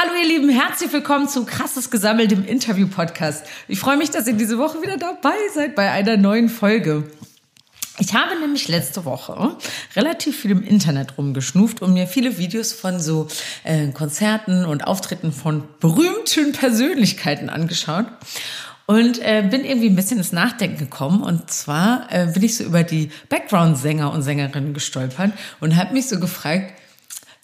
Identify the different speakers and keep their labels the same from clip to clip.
Speaker 1: Hallo ihr Lieben, herzlich willkommen zu Krasses Gesammelt im Interview-Podcast. Ich freue mich, dass ihr diese Woche wieder dabei seid bei einer neuen Folge. Ich habe nämlich letzte Woche relativ viel im Internet rumgeschnuft und mir viele Videos von so äh, Konzerten und Auftritten von berühmten Persönlichkeiten angeschaut und äh, bin irgendwie ein bisschen ins Nachdenken gekommen. Und zwar äh, bin ich so über die Background-Sänger und Sängerinnen gestolpert und habe mich so gefragt,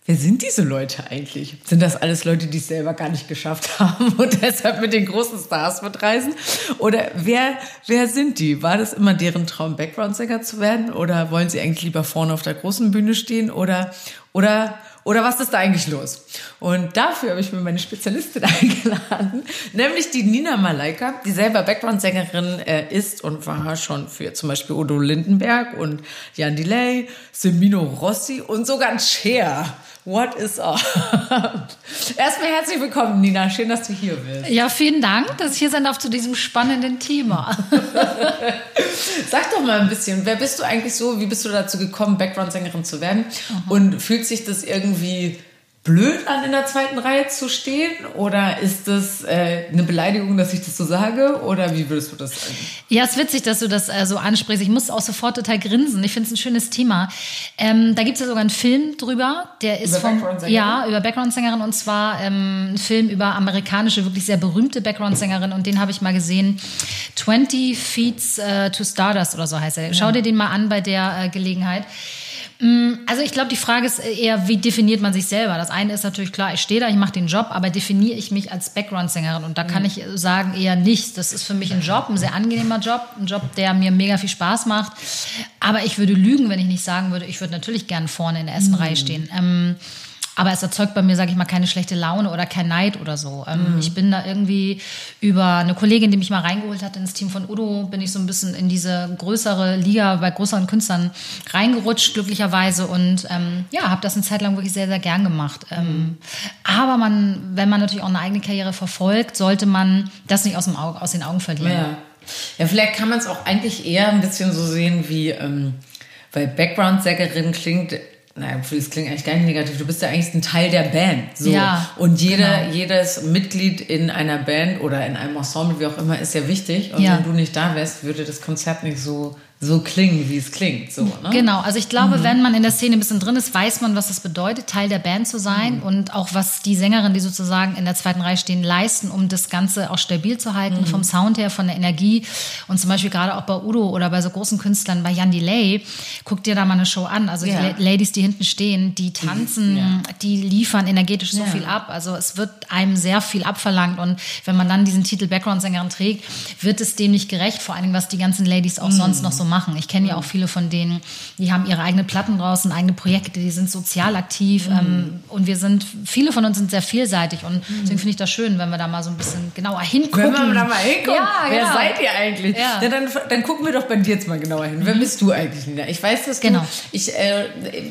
Speaker 1: Wer sind diese Leute eigentlich? Sind das alles Leute, die es selber gar nicht geschafft haben und deshalb mit den großen Stars mitreisen? Oder wer, wer sind die? War das immer deren Traum, Background-Sänger zu werden? Oder wollen sie eigentlich lieber vorne auf der großen Bühne stehen? Oder, oder, oder was ist da eigentlich los? Und dafür habe ich mir meine Spezialistin eingeladen, nämlich die Nina Malaika, die selber Background-Sängerin äh, ist und war schon für zum Beispiel Udo Lindenberg und Jan Delay, Semino Rossi und sogar ein Cher What is up? Erstmal herzlich willkommen, Nina. Schön, dass du hier bist.
Speaker 2: Ja, vielen Dank, dass ich hier sein darf zu diesem spannenden Thema.
Speaker 1: Sag doch mal ein bisschen, wer bist du eigentlich so? Wie bist du dazu gekommen, Background-Sängerin zu werden? Mhm. Und fühlt sich das irgendwie blöd an, in der zweiten Reihe zu stehen? Oder ist das äh, eine Beleidigung, dass ich das so sage? Oder wie würdest du das sagen?
Speaker 2: Ja, es ist witzig, dass du das äh, so ansprichst. Ich muss auch sofort total grinsen. Ich finde es ein schönes Thema. Ähm, da gibt es ja sogar einen Film drüber. Der ist
Speaker 1: über
Speaker 2: vom, Ja, über Background-Sängerin. Und zwar ähm, ein Film über amerikanische, wirklich sehr berühmte Background-Sängerin. Und den habe ich mal gesehen. 20 Feeds uh, to Stardust oder so heißt er. Schau ja. dir den mal an bei der äh, Gelegenheit. Mm, also ich glaube, die Frage ist eher, wie definiert man sich selber? Das eine ist natürlich klar, ich stehe da, ich mache den Job, aber definiere ich mich als Background-Sängerin? Und da kann mhm. ich sagen, eher nicht. Das ist für mich ein Job, ein sehr angenehmer Job, ein Job, der mir mega viel Spaß macht. Aber ich würde lügen, wenn ich nicht sagen würde, ich würde natürlich gerne vorne in der ersten mhm. Reihe stehen. Ähm, aber es erzeugt bei mir, sage ich mal, keine schlechte Laune oder kein Neid oder so. Ähm, mhm. Ich bin da irgendwie über eine Kollegin, die mich mal reingeholt hat ins Team von Udo, bin ich so ein bisschen in diese größere Liga bei größeren Künstlern reingerutscht, glücklicherweise. Und ähm, ja, habe das eine Zeit lang wirklich sehr, sehr gern gemacht. Ähm, aber man, wenn man natürlich auch eine eigene Karriere verfolgt, sollte man das nicht aus, dem Auge, aus den Augen verlieren.
Speaker 1: Ja, ja vielleicht kann man es auch eigentlich eher ein bisschen so sehen wie... Ähm weil Background-Sängerin klingt naja, das klingt eigentlich gar nicht negativ. Du bist ja eigentlich ein Teil der Band. So. Ja, und jeder, genau. jedes Mitglied in einer Band oder in einem Ensemble, wie auch immer, ist ja wichtig. Und ja. wenn du nicht da wärst, würde das Konzert nicht so so klingen, wie es klingt. So, ne?
Speaker 2: Genau, also ich glaube, mhm. wenn man in der Szene ein bisschen drin ist, weiß man, was es bedeutet, Teil der Band zu sein mhm. und auch was die Sängerin, die sozusagen in der zweiten Reihe stehen, leisten, um das Ganze auch stabil zu halten, mhm. vom Sound her, von der Energie. Und zum Beispiel gerade auch bei Udo oder bei so großen Künstlern, bei Jan Delay, guck dir da mal eine Show an. Also ja. die Ladies, die hinten stehen, die tanzen, ja. die liefern energetisch so ja. viel ab. Also es wird einem sehr viel abverlangt und wenn man dann diesen Titel Background-Sängerin trägt, wird es dem nicht gerecht, vor allem was die ganzen Ladies auch mhm. sonst noch so machen machen. Ich kenne ja auch viele von denen, die haben ihre eigenen Platten draußen, eigene Projekte, die sind sozial aktiv. Mhm. Ähm, und wir sind, viele von uns sind sehr vielseitig. Und mhm. deswegen finde ich das schön, wenn wir da mal so ein bisschen genauer hingucken.
Speaker 1: Wenn wir da mal hingucken. Ja, Wer genau. seid ihr eigentlich? Ja. ja. dann, dann gucken wir doch bei dir jetzt mal genauer hin. Mhm. Wer bist du eigentlich, Nina? Ich weiß, dass genau. du, ich äh,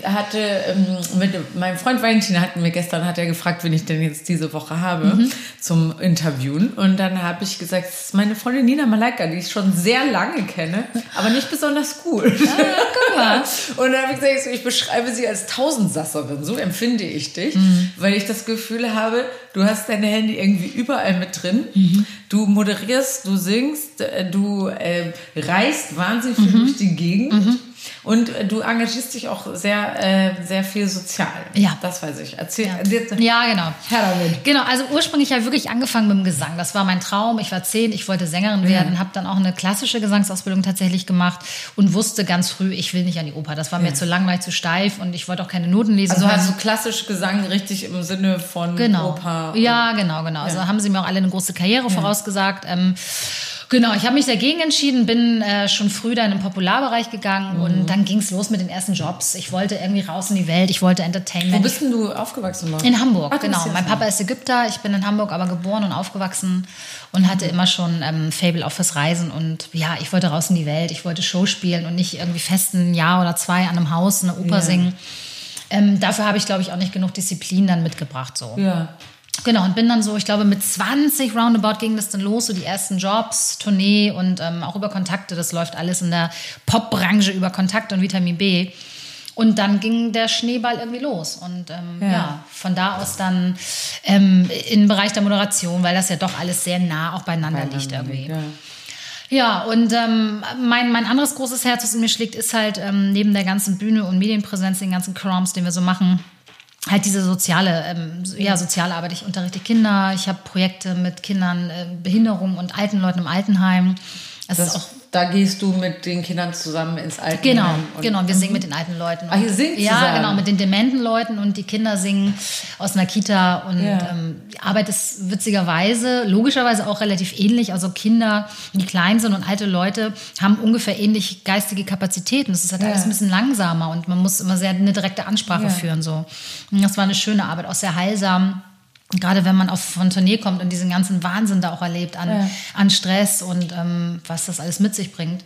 Speaker 1: hatte ähm, mit meinem Freund Valentin hatten wir gestern, hat er gefragt, wen ich denn jetzt diese Woche habe mhm. zum Interviewen. Und dann habe ich gesagt, das ist meine Freundin Nina Malaika, die ich schon sehr lange kenne, aber nicht besonders gut. Ah, guck mal. Und dann habe ich gesagt, ich beschreibe sie als Tausendsasserin. So empfinde ich dich, mhm. weil ich das Gefühl habe, du hast deine Hände irgendwie überall mit drin. Mhm. Du moderierst, du singst, äh, du äh, reist wahnsinnig viel mhm. durch die Gegend. Mhm. Und äh, du engagierst dich auch sehr, äh, sehr viel sozial. Ja. Das weiß ich. Erzähl.
Speaker 2: Ja, ja genau. Herr damit. Genau, also ursprünglich habe ich wirklich angefangen mit dem Gesang. Das war mein Traum. Ich war zehn, ich wollte Sängerin werden, ja. habe dann auch eine klassische Gesangsausbildung tatsächlich gemacht und wusste ganz früh, ich will nicht an die Oper. Das war ja. mir zu langweilig, zu steif und ich wollte auch keine Noten lesen.
Speaker 1: Also hast du klassisch Gesang richtig im Sinne von
Speaker 2: genau.
Speaker 1: Oper?
Speaker 2: Ja, genau, genau. Also haben sie mir auch alle eine große Karriere vorausgesagt. Ähm, Genau, ich habe mich dagegen entschieden, bin äh, schon früh dann im Popularbereich gegangen mhm. und dann ging es los mit den ersten Jobs. Ich wollte irgendwie raus in die Welt, ich wollte Entertainment.
Speaker 1: Wo bist denn du aufgewachsen? Mann?
Speaker 2: In Hamburg, Ach, genau. Mein Papa ist Ägypter, ich bin in Hamburg aber geboren und aufgewachsen und hatte immer schon ähm, Fable auch fürs Reisen und ja, ich wollte raus in die Welt, ich wollte Show spielen und nicht irgendwie fest ein Jahr oder zwei an einem Haus eine Oper ja. singen. Ähm, dafür habe ich, glaube ich, auch nicht genug Disziplin dann mitgebracht. So.
Speaker 1: Ja.
Speaker 2: Genau, und bin dann so, ich glaube, mit 20 roundabout ging das dann los, so die ersten Jobs, Tournee und ähm, auch über Kontakte. Das läuft alles in der Popbranche über Kontakte und Vitamin B. Und dann ging der Schneeball irgendwie los. Und ähm, ja. ja. von da aus dann ähm, im Bereich der Moderation, weil das ja doch alles sehr nah auch beieinander, beieinander liegt irgendwie. Ja. Ja, und ähm, mein, mein anderes großes Herz, was in mir schlägt, ist halt ähm, neben der ganzen Bühne und Medienpräsenz, den ganzen Croms, den wir so machen, halt diese soziale, ähm, ja, soziale Arbeit. Ich unterrichte Kinder, ich habe Projekte mit Kindern, äh, Behinderung und alten Leuten im Altenheim.
Speaker 1: Es das ist auch da gehst du mit den Kindern zusammen ins Altenheim.
Speaker 2: Genau, genau. Wir singen mit den alten Leuten.
Speaker 1: Ach, ihr singt
Speaker 2: Ja, zusammen. genau, mit den dementen Leuten und die Kinder singen aus einer Kita und ja. ähm, die Arbeit ist witzigerweise, logischerweise auch relativ ähnlich. Also Kinder, die klein sind und alte Leute haben ungefähr ähnlich geistige Kapazitäten. Das ist halt ja. alles ein bisschen langsamer und man muss immer sehr eine direkte Ansprache ja. führen. So. Und das war eine schöne Arbeit, auch sehr heilsam gerade wenn man auf von Tournee kommt und diesen ganzen Wahnsinn da auch erlebt an, ja. an Stress und ähm, was das alles mit sich bringt.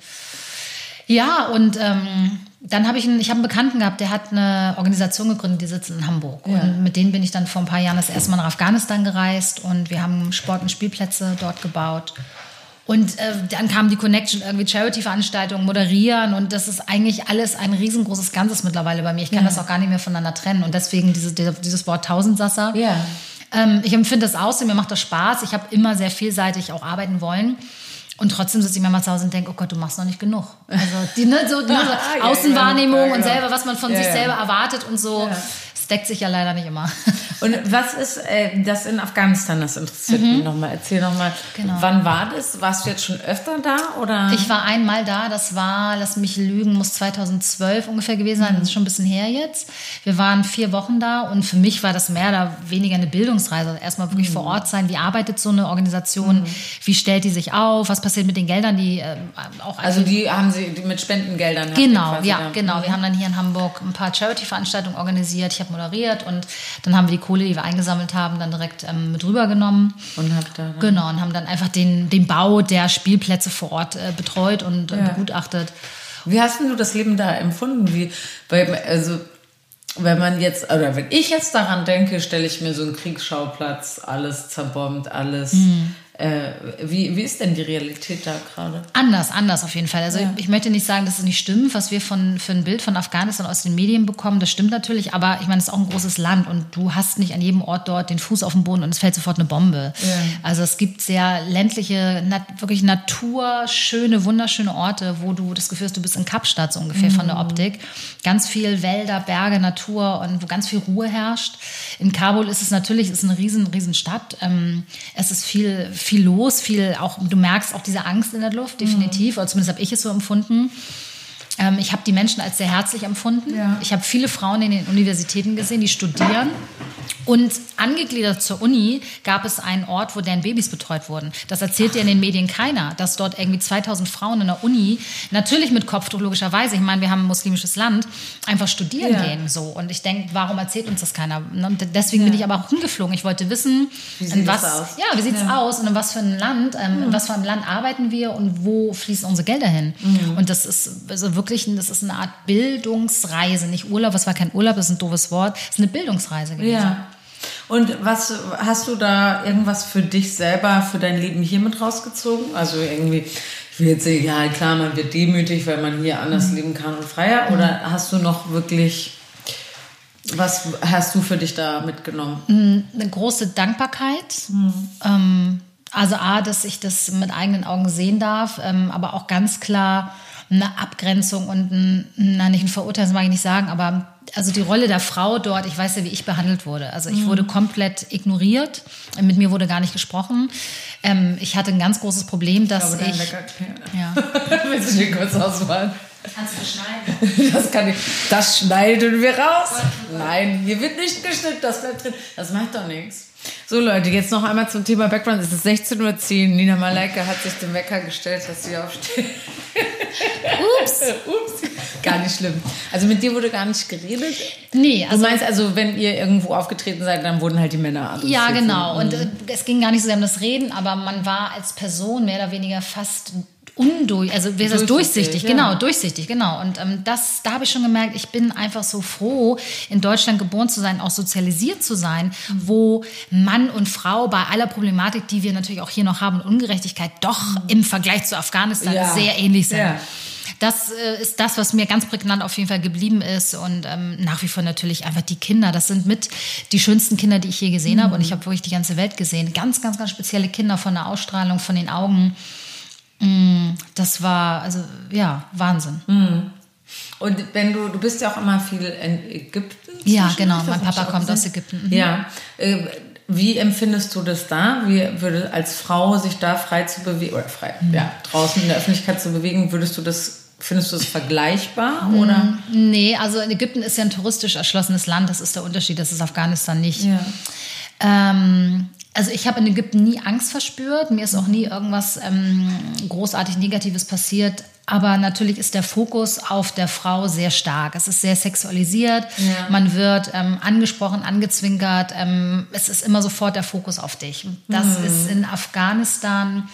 Speaker 2: Ja, und ähm, dann habe ich einen, ich habe einen Bekannten gehabt, der hat eine Organisation gegründet, die sitzt in Hamburg. Ja. Und mit denen bin ich dann vor ein paar Jahren das erste Mal nach Afghanistan gereist und wir haben Sport- und Spielplätze dort gebaut. Und äh, dann kam die Connection, irgendwie Charity-Veranstaltungen moderieren und das ist eigentlich alles ein riesengroßes Ganzes mittlerweile bei mir. Ich kann ja. das auch gar nicht mehr voneinander trennen und deswegen diese, dieses Wort Tausendsasser. Ja. Ähm, ich empfinde das aus und mir macht das Spaß. Ich habe immer sehr vielseitig auch arbeiten wollen. Und trotzdem sitze ich mir mal zu Hause und denke, oh Gott, du machst noch nicht genug. Also die, ne, so, die, so Außenwahrnehmung ja, ja, ja, und selber, was man von sich selber erwartet und so deckt sich ja leider nicht immer.
Speaker 1: Und was ist äh, das in Afghanistan? Das interessiert mhm. mich nochmal. Erzähl nochmal, genau. wann war das? Warst du jetzt schon öfter da? Oder?
Speaker 2: Ich war einmal da. Das war, lass mich lügen, muss 2012 ungefähr gewesen sein. Mhm. Das ist schon ein bisschen her jetzt. Wir waren vier Wochen da und für mich war das mehr oder weniger eine Bildungsreise. Erstmal wirklich mhm. vor Ort sein. Wie arbeitet so eine Organisation? Mhm. Wie stellt die sich auf? Was passiert mit den Geldern, die äh, auch.
Speaker 1: Also, die haben sie die mit Spendengeldern.
Speaker 2: Genau, ja, da. genau. Wir mhm. haben dann hier in Hamburg ein paar Charity-Veranstaltungen organisiert. Ich habe moderiert und dann haben wir die Kohle, die wir eingesammelt haben, dann direkt ähm, mit rübergenommen.
Speaker 1: Und habt da
Speaker 2: genau und haben dann einfach den, den Bau der Spielplätze vor Ort äh, betreut und ja. begutachtet.
Speaker 1: Wie hast du das Leben da empfunden? Wie, weil, also wenn man jetzt, oder wenn ich jetzt daran denke, stelle ich mir so einen Kriegsschauplatz, alles zerbombt, alles. Mhm. Äh, wie, wie ist denn die Realität da gerade?
Speaker 2: Anders, anders auf jeden Fall. Also ja. ich, ich, möchte nicht sagen, dass es nicht stimmt, was wir von, für ein Bild von Afghanistan aus den Medien bekommen. Das stimmt natürlich, aber ich meine, es ist auch ein großes Land und du hast nicht an jedem Ort dort den Fuß auf den Boden und es fällt sofort eine Bombe. Ja. Also es gibt sehr ländliche, nat wirklich naturschöne, wunderschöne Orte, wo du das Gefühl hast, du bist in Kapstadt so ungefähr mhm. von der mhm. Optik. Ganz viel Wälder, Berge, Natur und wo ganz viel Ruhe herrscht. In Kabul ist es natürlich, ist eine riesen, riesen Stadt. Ähm, es ist viel viel los, viel auch, du merkst auch diese Angst in der Luft, definitiv, mhm. oder zumindest habe ich es so empfunden. Ähm, ich habe die Menschen als sehr herzlich empfunden. Ja. Ich habe viele Frauen in den Universitäten gesehen, die studieren. Und angegliedert zur Uni gab es einen Ort, wo deren Babys betreut wurden. Das erzählt dir in den Medien keiner, dass dort irgendwie 2000 Frauen in der Uni, natürlich mit Kopftuch logischerweise, ich meine, wir haben ein muslimisches Land, einfach studieren ja. gehen. So. Und ich denke, warum erzählt uns das keiner? Und deswegen ja. bin ich aber auch hingeflogen. Ich wollte wissen, wie sieht was, aus? Ja, wie sieht es ja. aus und in was für ein Land, ähm, in was für einem Land arbeiten wir und wo fließen unsere Gelder hin? Mhm. Und das ist also wirklich, das ist eine Art Bildungsreise, nicht Urlaub, es war kein Urlaub, das ist ein doofes Wort, es ist eine Bildungsreise gewesen. Ja.
Speaker 1: Und was hast du da irgendwas für dich selber, für dein Leben hier mit rausgezogen? Also irgendwie, ich will jetzt sagen, ja klar, man wird demütig, weil man hier anders mhm. leben kann und freier. Oder hast du noch wirklich, was hast du für dich da mitgenommen?
Speaker 2: Mhm, eine große Dankbarkeit. Mhm. Ähm, also A, dass ich das mit eigenen Augen sehen darf, ähm, aber auch ganz klar eine Abgrenzung und ein, na, nicht ein Verurteilen, das mag ich nicht sagen, aber also die Rolle der Frau dort, ich weiß ja, wie ich behandelt wurde. Also ich mhm. wurde komplett ignoriert. Mit mir wurde gar nicht gesprochen. Ähm, ich hatte ein ganz großes Problem, dass ich. ich Wecker,
Speaker 1: ja. Willst du dir kurz ausmalen?
Speaker 2: Kannst du schneiden?
Speaker 1: Das kann ich. Das schneiden wir raus. Nein, hier wird nicht geschnitten, das bleibt drin. Das macht doch nichts. So Leute, jetzt noch einmal zum Thema Background. Es ist 16.10 Uhr. Nina Malaika hat sich den Wecker gestellt, dass sie aufsteht. Ups. Ups. Gar nicht schlimm. Also mit dir wurde gar nicht geredet?
Speaker 2: Nee.
Speaker 1: Also, du meinst also, wenn ihr irgendwo aufgetreten seid, dann wurden halt die Männer
Speaker 2: adressiert? Ja, genau. Und äh, es ging gar nicht so sehr um das Reden, aber man war als Person mehr oder weniger fast undurch, also wie ist das durchsichtig,
Speaker 1: Durchsichtig, ja.
Speaker 2: genau, durchsichtig, genau. Und ähm, das, da habe ich schon gemerkt, ich bin einfach so froh, in Deutschland geboren zu sein, auch sozialisiert zu sein, wo Mann und Frau bei aller Problematik, die wir natürlich auch hier noch haben, Ungerechtigkeit, doch im Vergleich zu Afghanistan
Speaker 1: Ja.
Speaker 2: sehr ähnlich sind.
Speaker 1: Ja.
Speaker 2: Das äh, ist das, was mir ganz prägnant auf jeden Fall geblieben ist. Und ähm, nach wie vor natürlich einfach die Kinder. Das sind mit die schönsten Kinder, die ich je gesehen habe. Und ich habe wirklich die ganze Welt gesehen. Ganz, ganz, ganz spezielle Kinder von der Ausstrahlung, von den Augen. Mm, Das war, also ja, Wahnsinn.
Speaker 1: Und wenn du, du bist ja auch immer viel in Ägypten.
Speaker 2: Ja, genau. Mein Papa kommt aus. Ägypten. Mhm.
Speaker 1: Ja. Äh, Wie empfindest du das da? Wie würde als Frau sich da frei zu bewegen oder frei,
Speaker 2: Mhm.
Speaker 1: ja, draußen in der Öffentlichkeit zu bewegen, würdest du das, findest du das vergleichbar oder?
Speaker 2: Nee, also Ägypten ist ja ein touristisch erschlossenes Land. Das ist der Unterschied. Das ist Afghanistan nicht.
Speaker 1: Ja.
Speaker 2: Ähm, also ich habe in Ägypten nie Angst verspürt. Mir ist auch nie irgendwas ähm, großartig Negatives passiert. Aber natürlich ist der Fokus auf der Frau sehr stark. Es ist sehr sexualisiert.
Speaker 1: Ja.
Speaker 2: Man wird ähm, angesprochen, angezwinkert. Ähm, es ist immer sofort der Fokus auf dich. Das ist in Afghanistan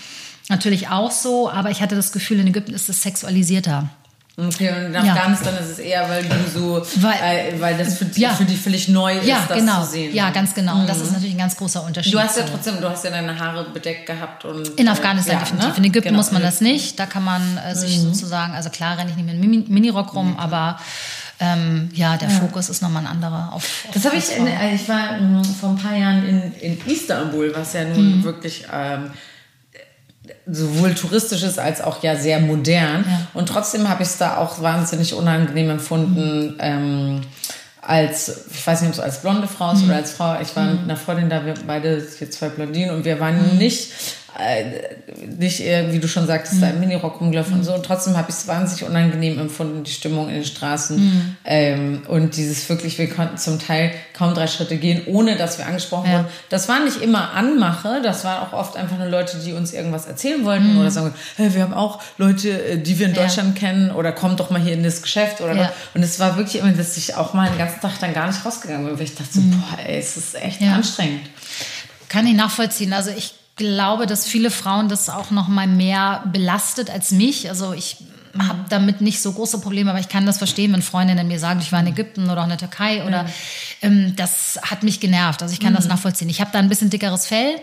Speaker 2: natürlich auch so. Aber ich hatte das Gefühl, in Ägypten ist es sexualisierter.
Speaker 1: Okay, und in
Speaker 2: Ja.
Speaker 1: Afghanistan ist es eher, weil du so,
Speaker 2: Weil-
Speaker 1: weil, weil das für,
Speaker 2: Ja.
Speaker 1: für dich völlig neu ist,
Speaker 2: Ja,
Speaker 1: das
Speaker 2: genau.
Speaker 1: zu sehen.
Speaker 2: Ja, ganz genau. Und das ist natürlich ein ganz großer Unterschied.
Speaker 1: Du hast ja trotzdem, du hast ja deine Haare bedeckt gehabt und
Speaker 2: In Afghanistan
Speaker 1: ja,
Speaker 2: definitiv.
Speaker 1: ne?
Speaker 2: In Ägypten
Speaker 1: Genau.
Speaker 2: muss man das nicht. Da kann man äh, sich sozusagen, also klar renne ich nicht mit einem Mini- Minirock rum, aber ähm, ja, der Fokus ist nochmal ein anderer. Auf, auf
Speaker 1: Das habe ich, in, äh, ich war ähm, vor ein paar Jahren in, in Istanbul, was ja nun
Speaker 2: Mhm.
Speaker 1: wirklich ähm, sowohl touristisch ist als auch ja sehr modern.
Speaker 2: Ja.
Speaker 1: Und trotzdem habe ich es da auch wahnsinnig unangenehm empfunden. Ähm, als, ich weiß nicht, ob es als blonde Frau ist
Speaker 2: Mhm.
Speaker 1: oder als Frau. Ich war mit einer Freundin da, wir beide hier zwei Blondinen und wir waren
Speaker 2: Mhm.
Speaker 1: nicht, nicht eher, wie du schon sagtest, da im Minirock rumgelaufen
Speaker 2: Mhm.
Speaker 1: und so. Und trotzdem habe ich es wahnsinnig unangenehm empfunden, die Stimmung in den Straßen.
Speaker 2: Mhm.
Speaker 1: Ähm, und dieses wirklich, wir konnten zum Teil kaum drei Schritte gehen, ohne dass wir angesprochen
Speaker 2: Ja.
Speaker 1: wurden. Das war nicht immer Anmache, das waren auch oft einfach nur Leute, die uns irgendwas erzählen wollten
Speaker 2: Mhm.
Speaker 1: oder sagen, hey, wir haben auch Leute, äh, die wir in
Speaker 2: Ja.
Speaker 1: Deutschland kennen oder kommt doch mal hier in das Geschäft oder
Speaker 2: Ja.
Speaker 1: was. Und es war wirklich immer, dass ich auch mal den ganzen Tag dann gar nicht rausgegangen bin, weil ich dachte so, boah, ey, es ist echt
Speaker 2: Mhm. Ja.
Speaker 1: anstrengend.
Speaker 2: Kann ich nachvollziehen. Also ich glaube, dass viele Frauen das auch noch mal mehr belastet als mich. Also ich habe damit nicht so große Probleme, aber ich kann das verstehen, wenn Freundinnen mir sagen, ich war in Ägypten oder auch in der Türkei oder ähm, das hat mich genervt. Also ich kann das nachvollziehen. Ich habe da ein bisschen dickeres Fell.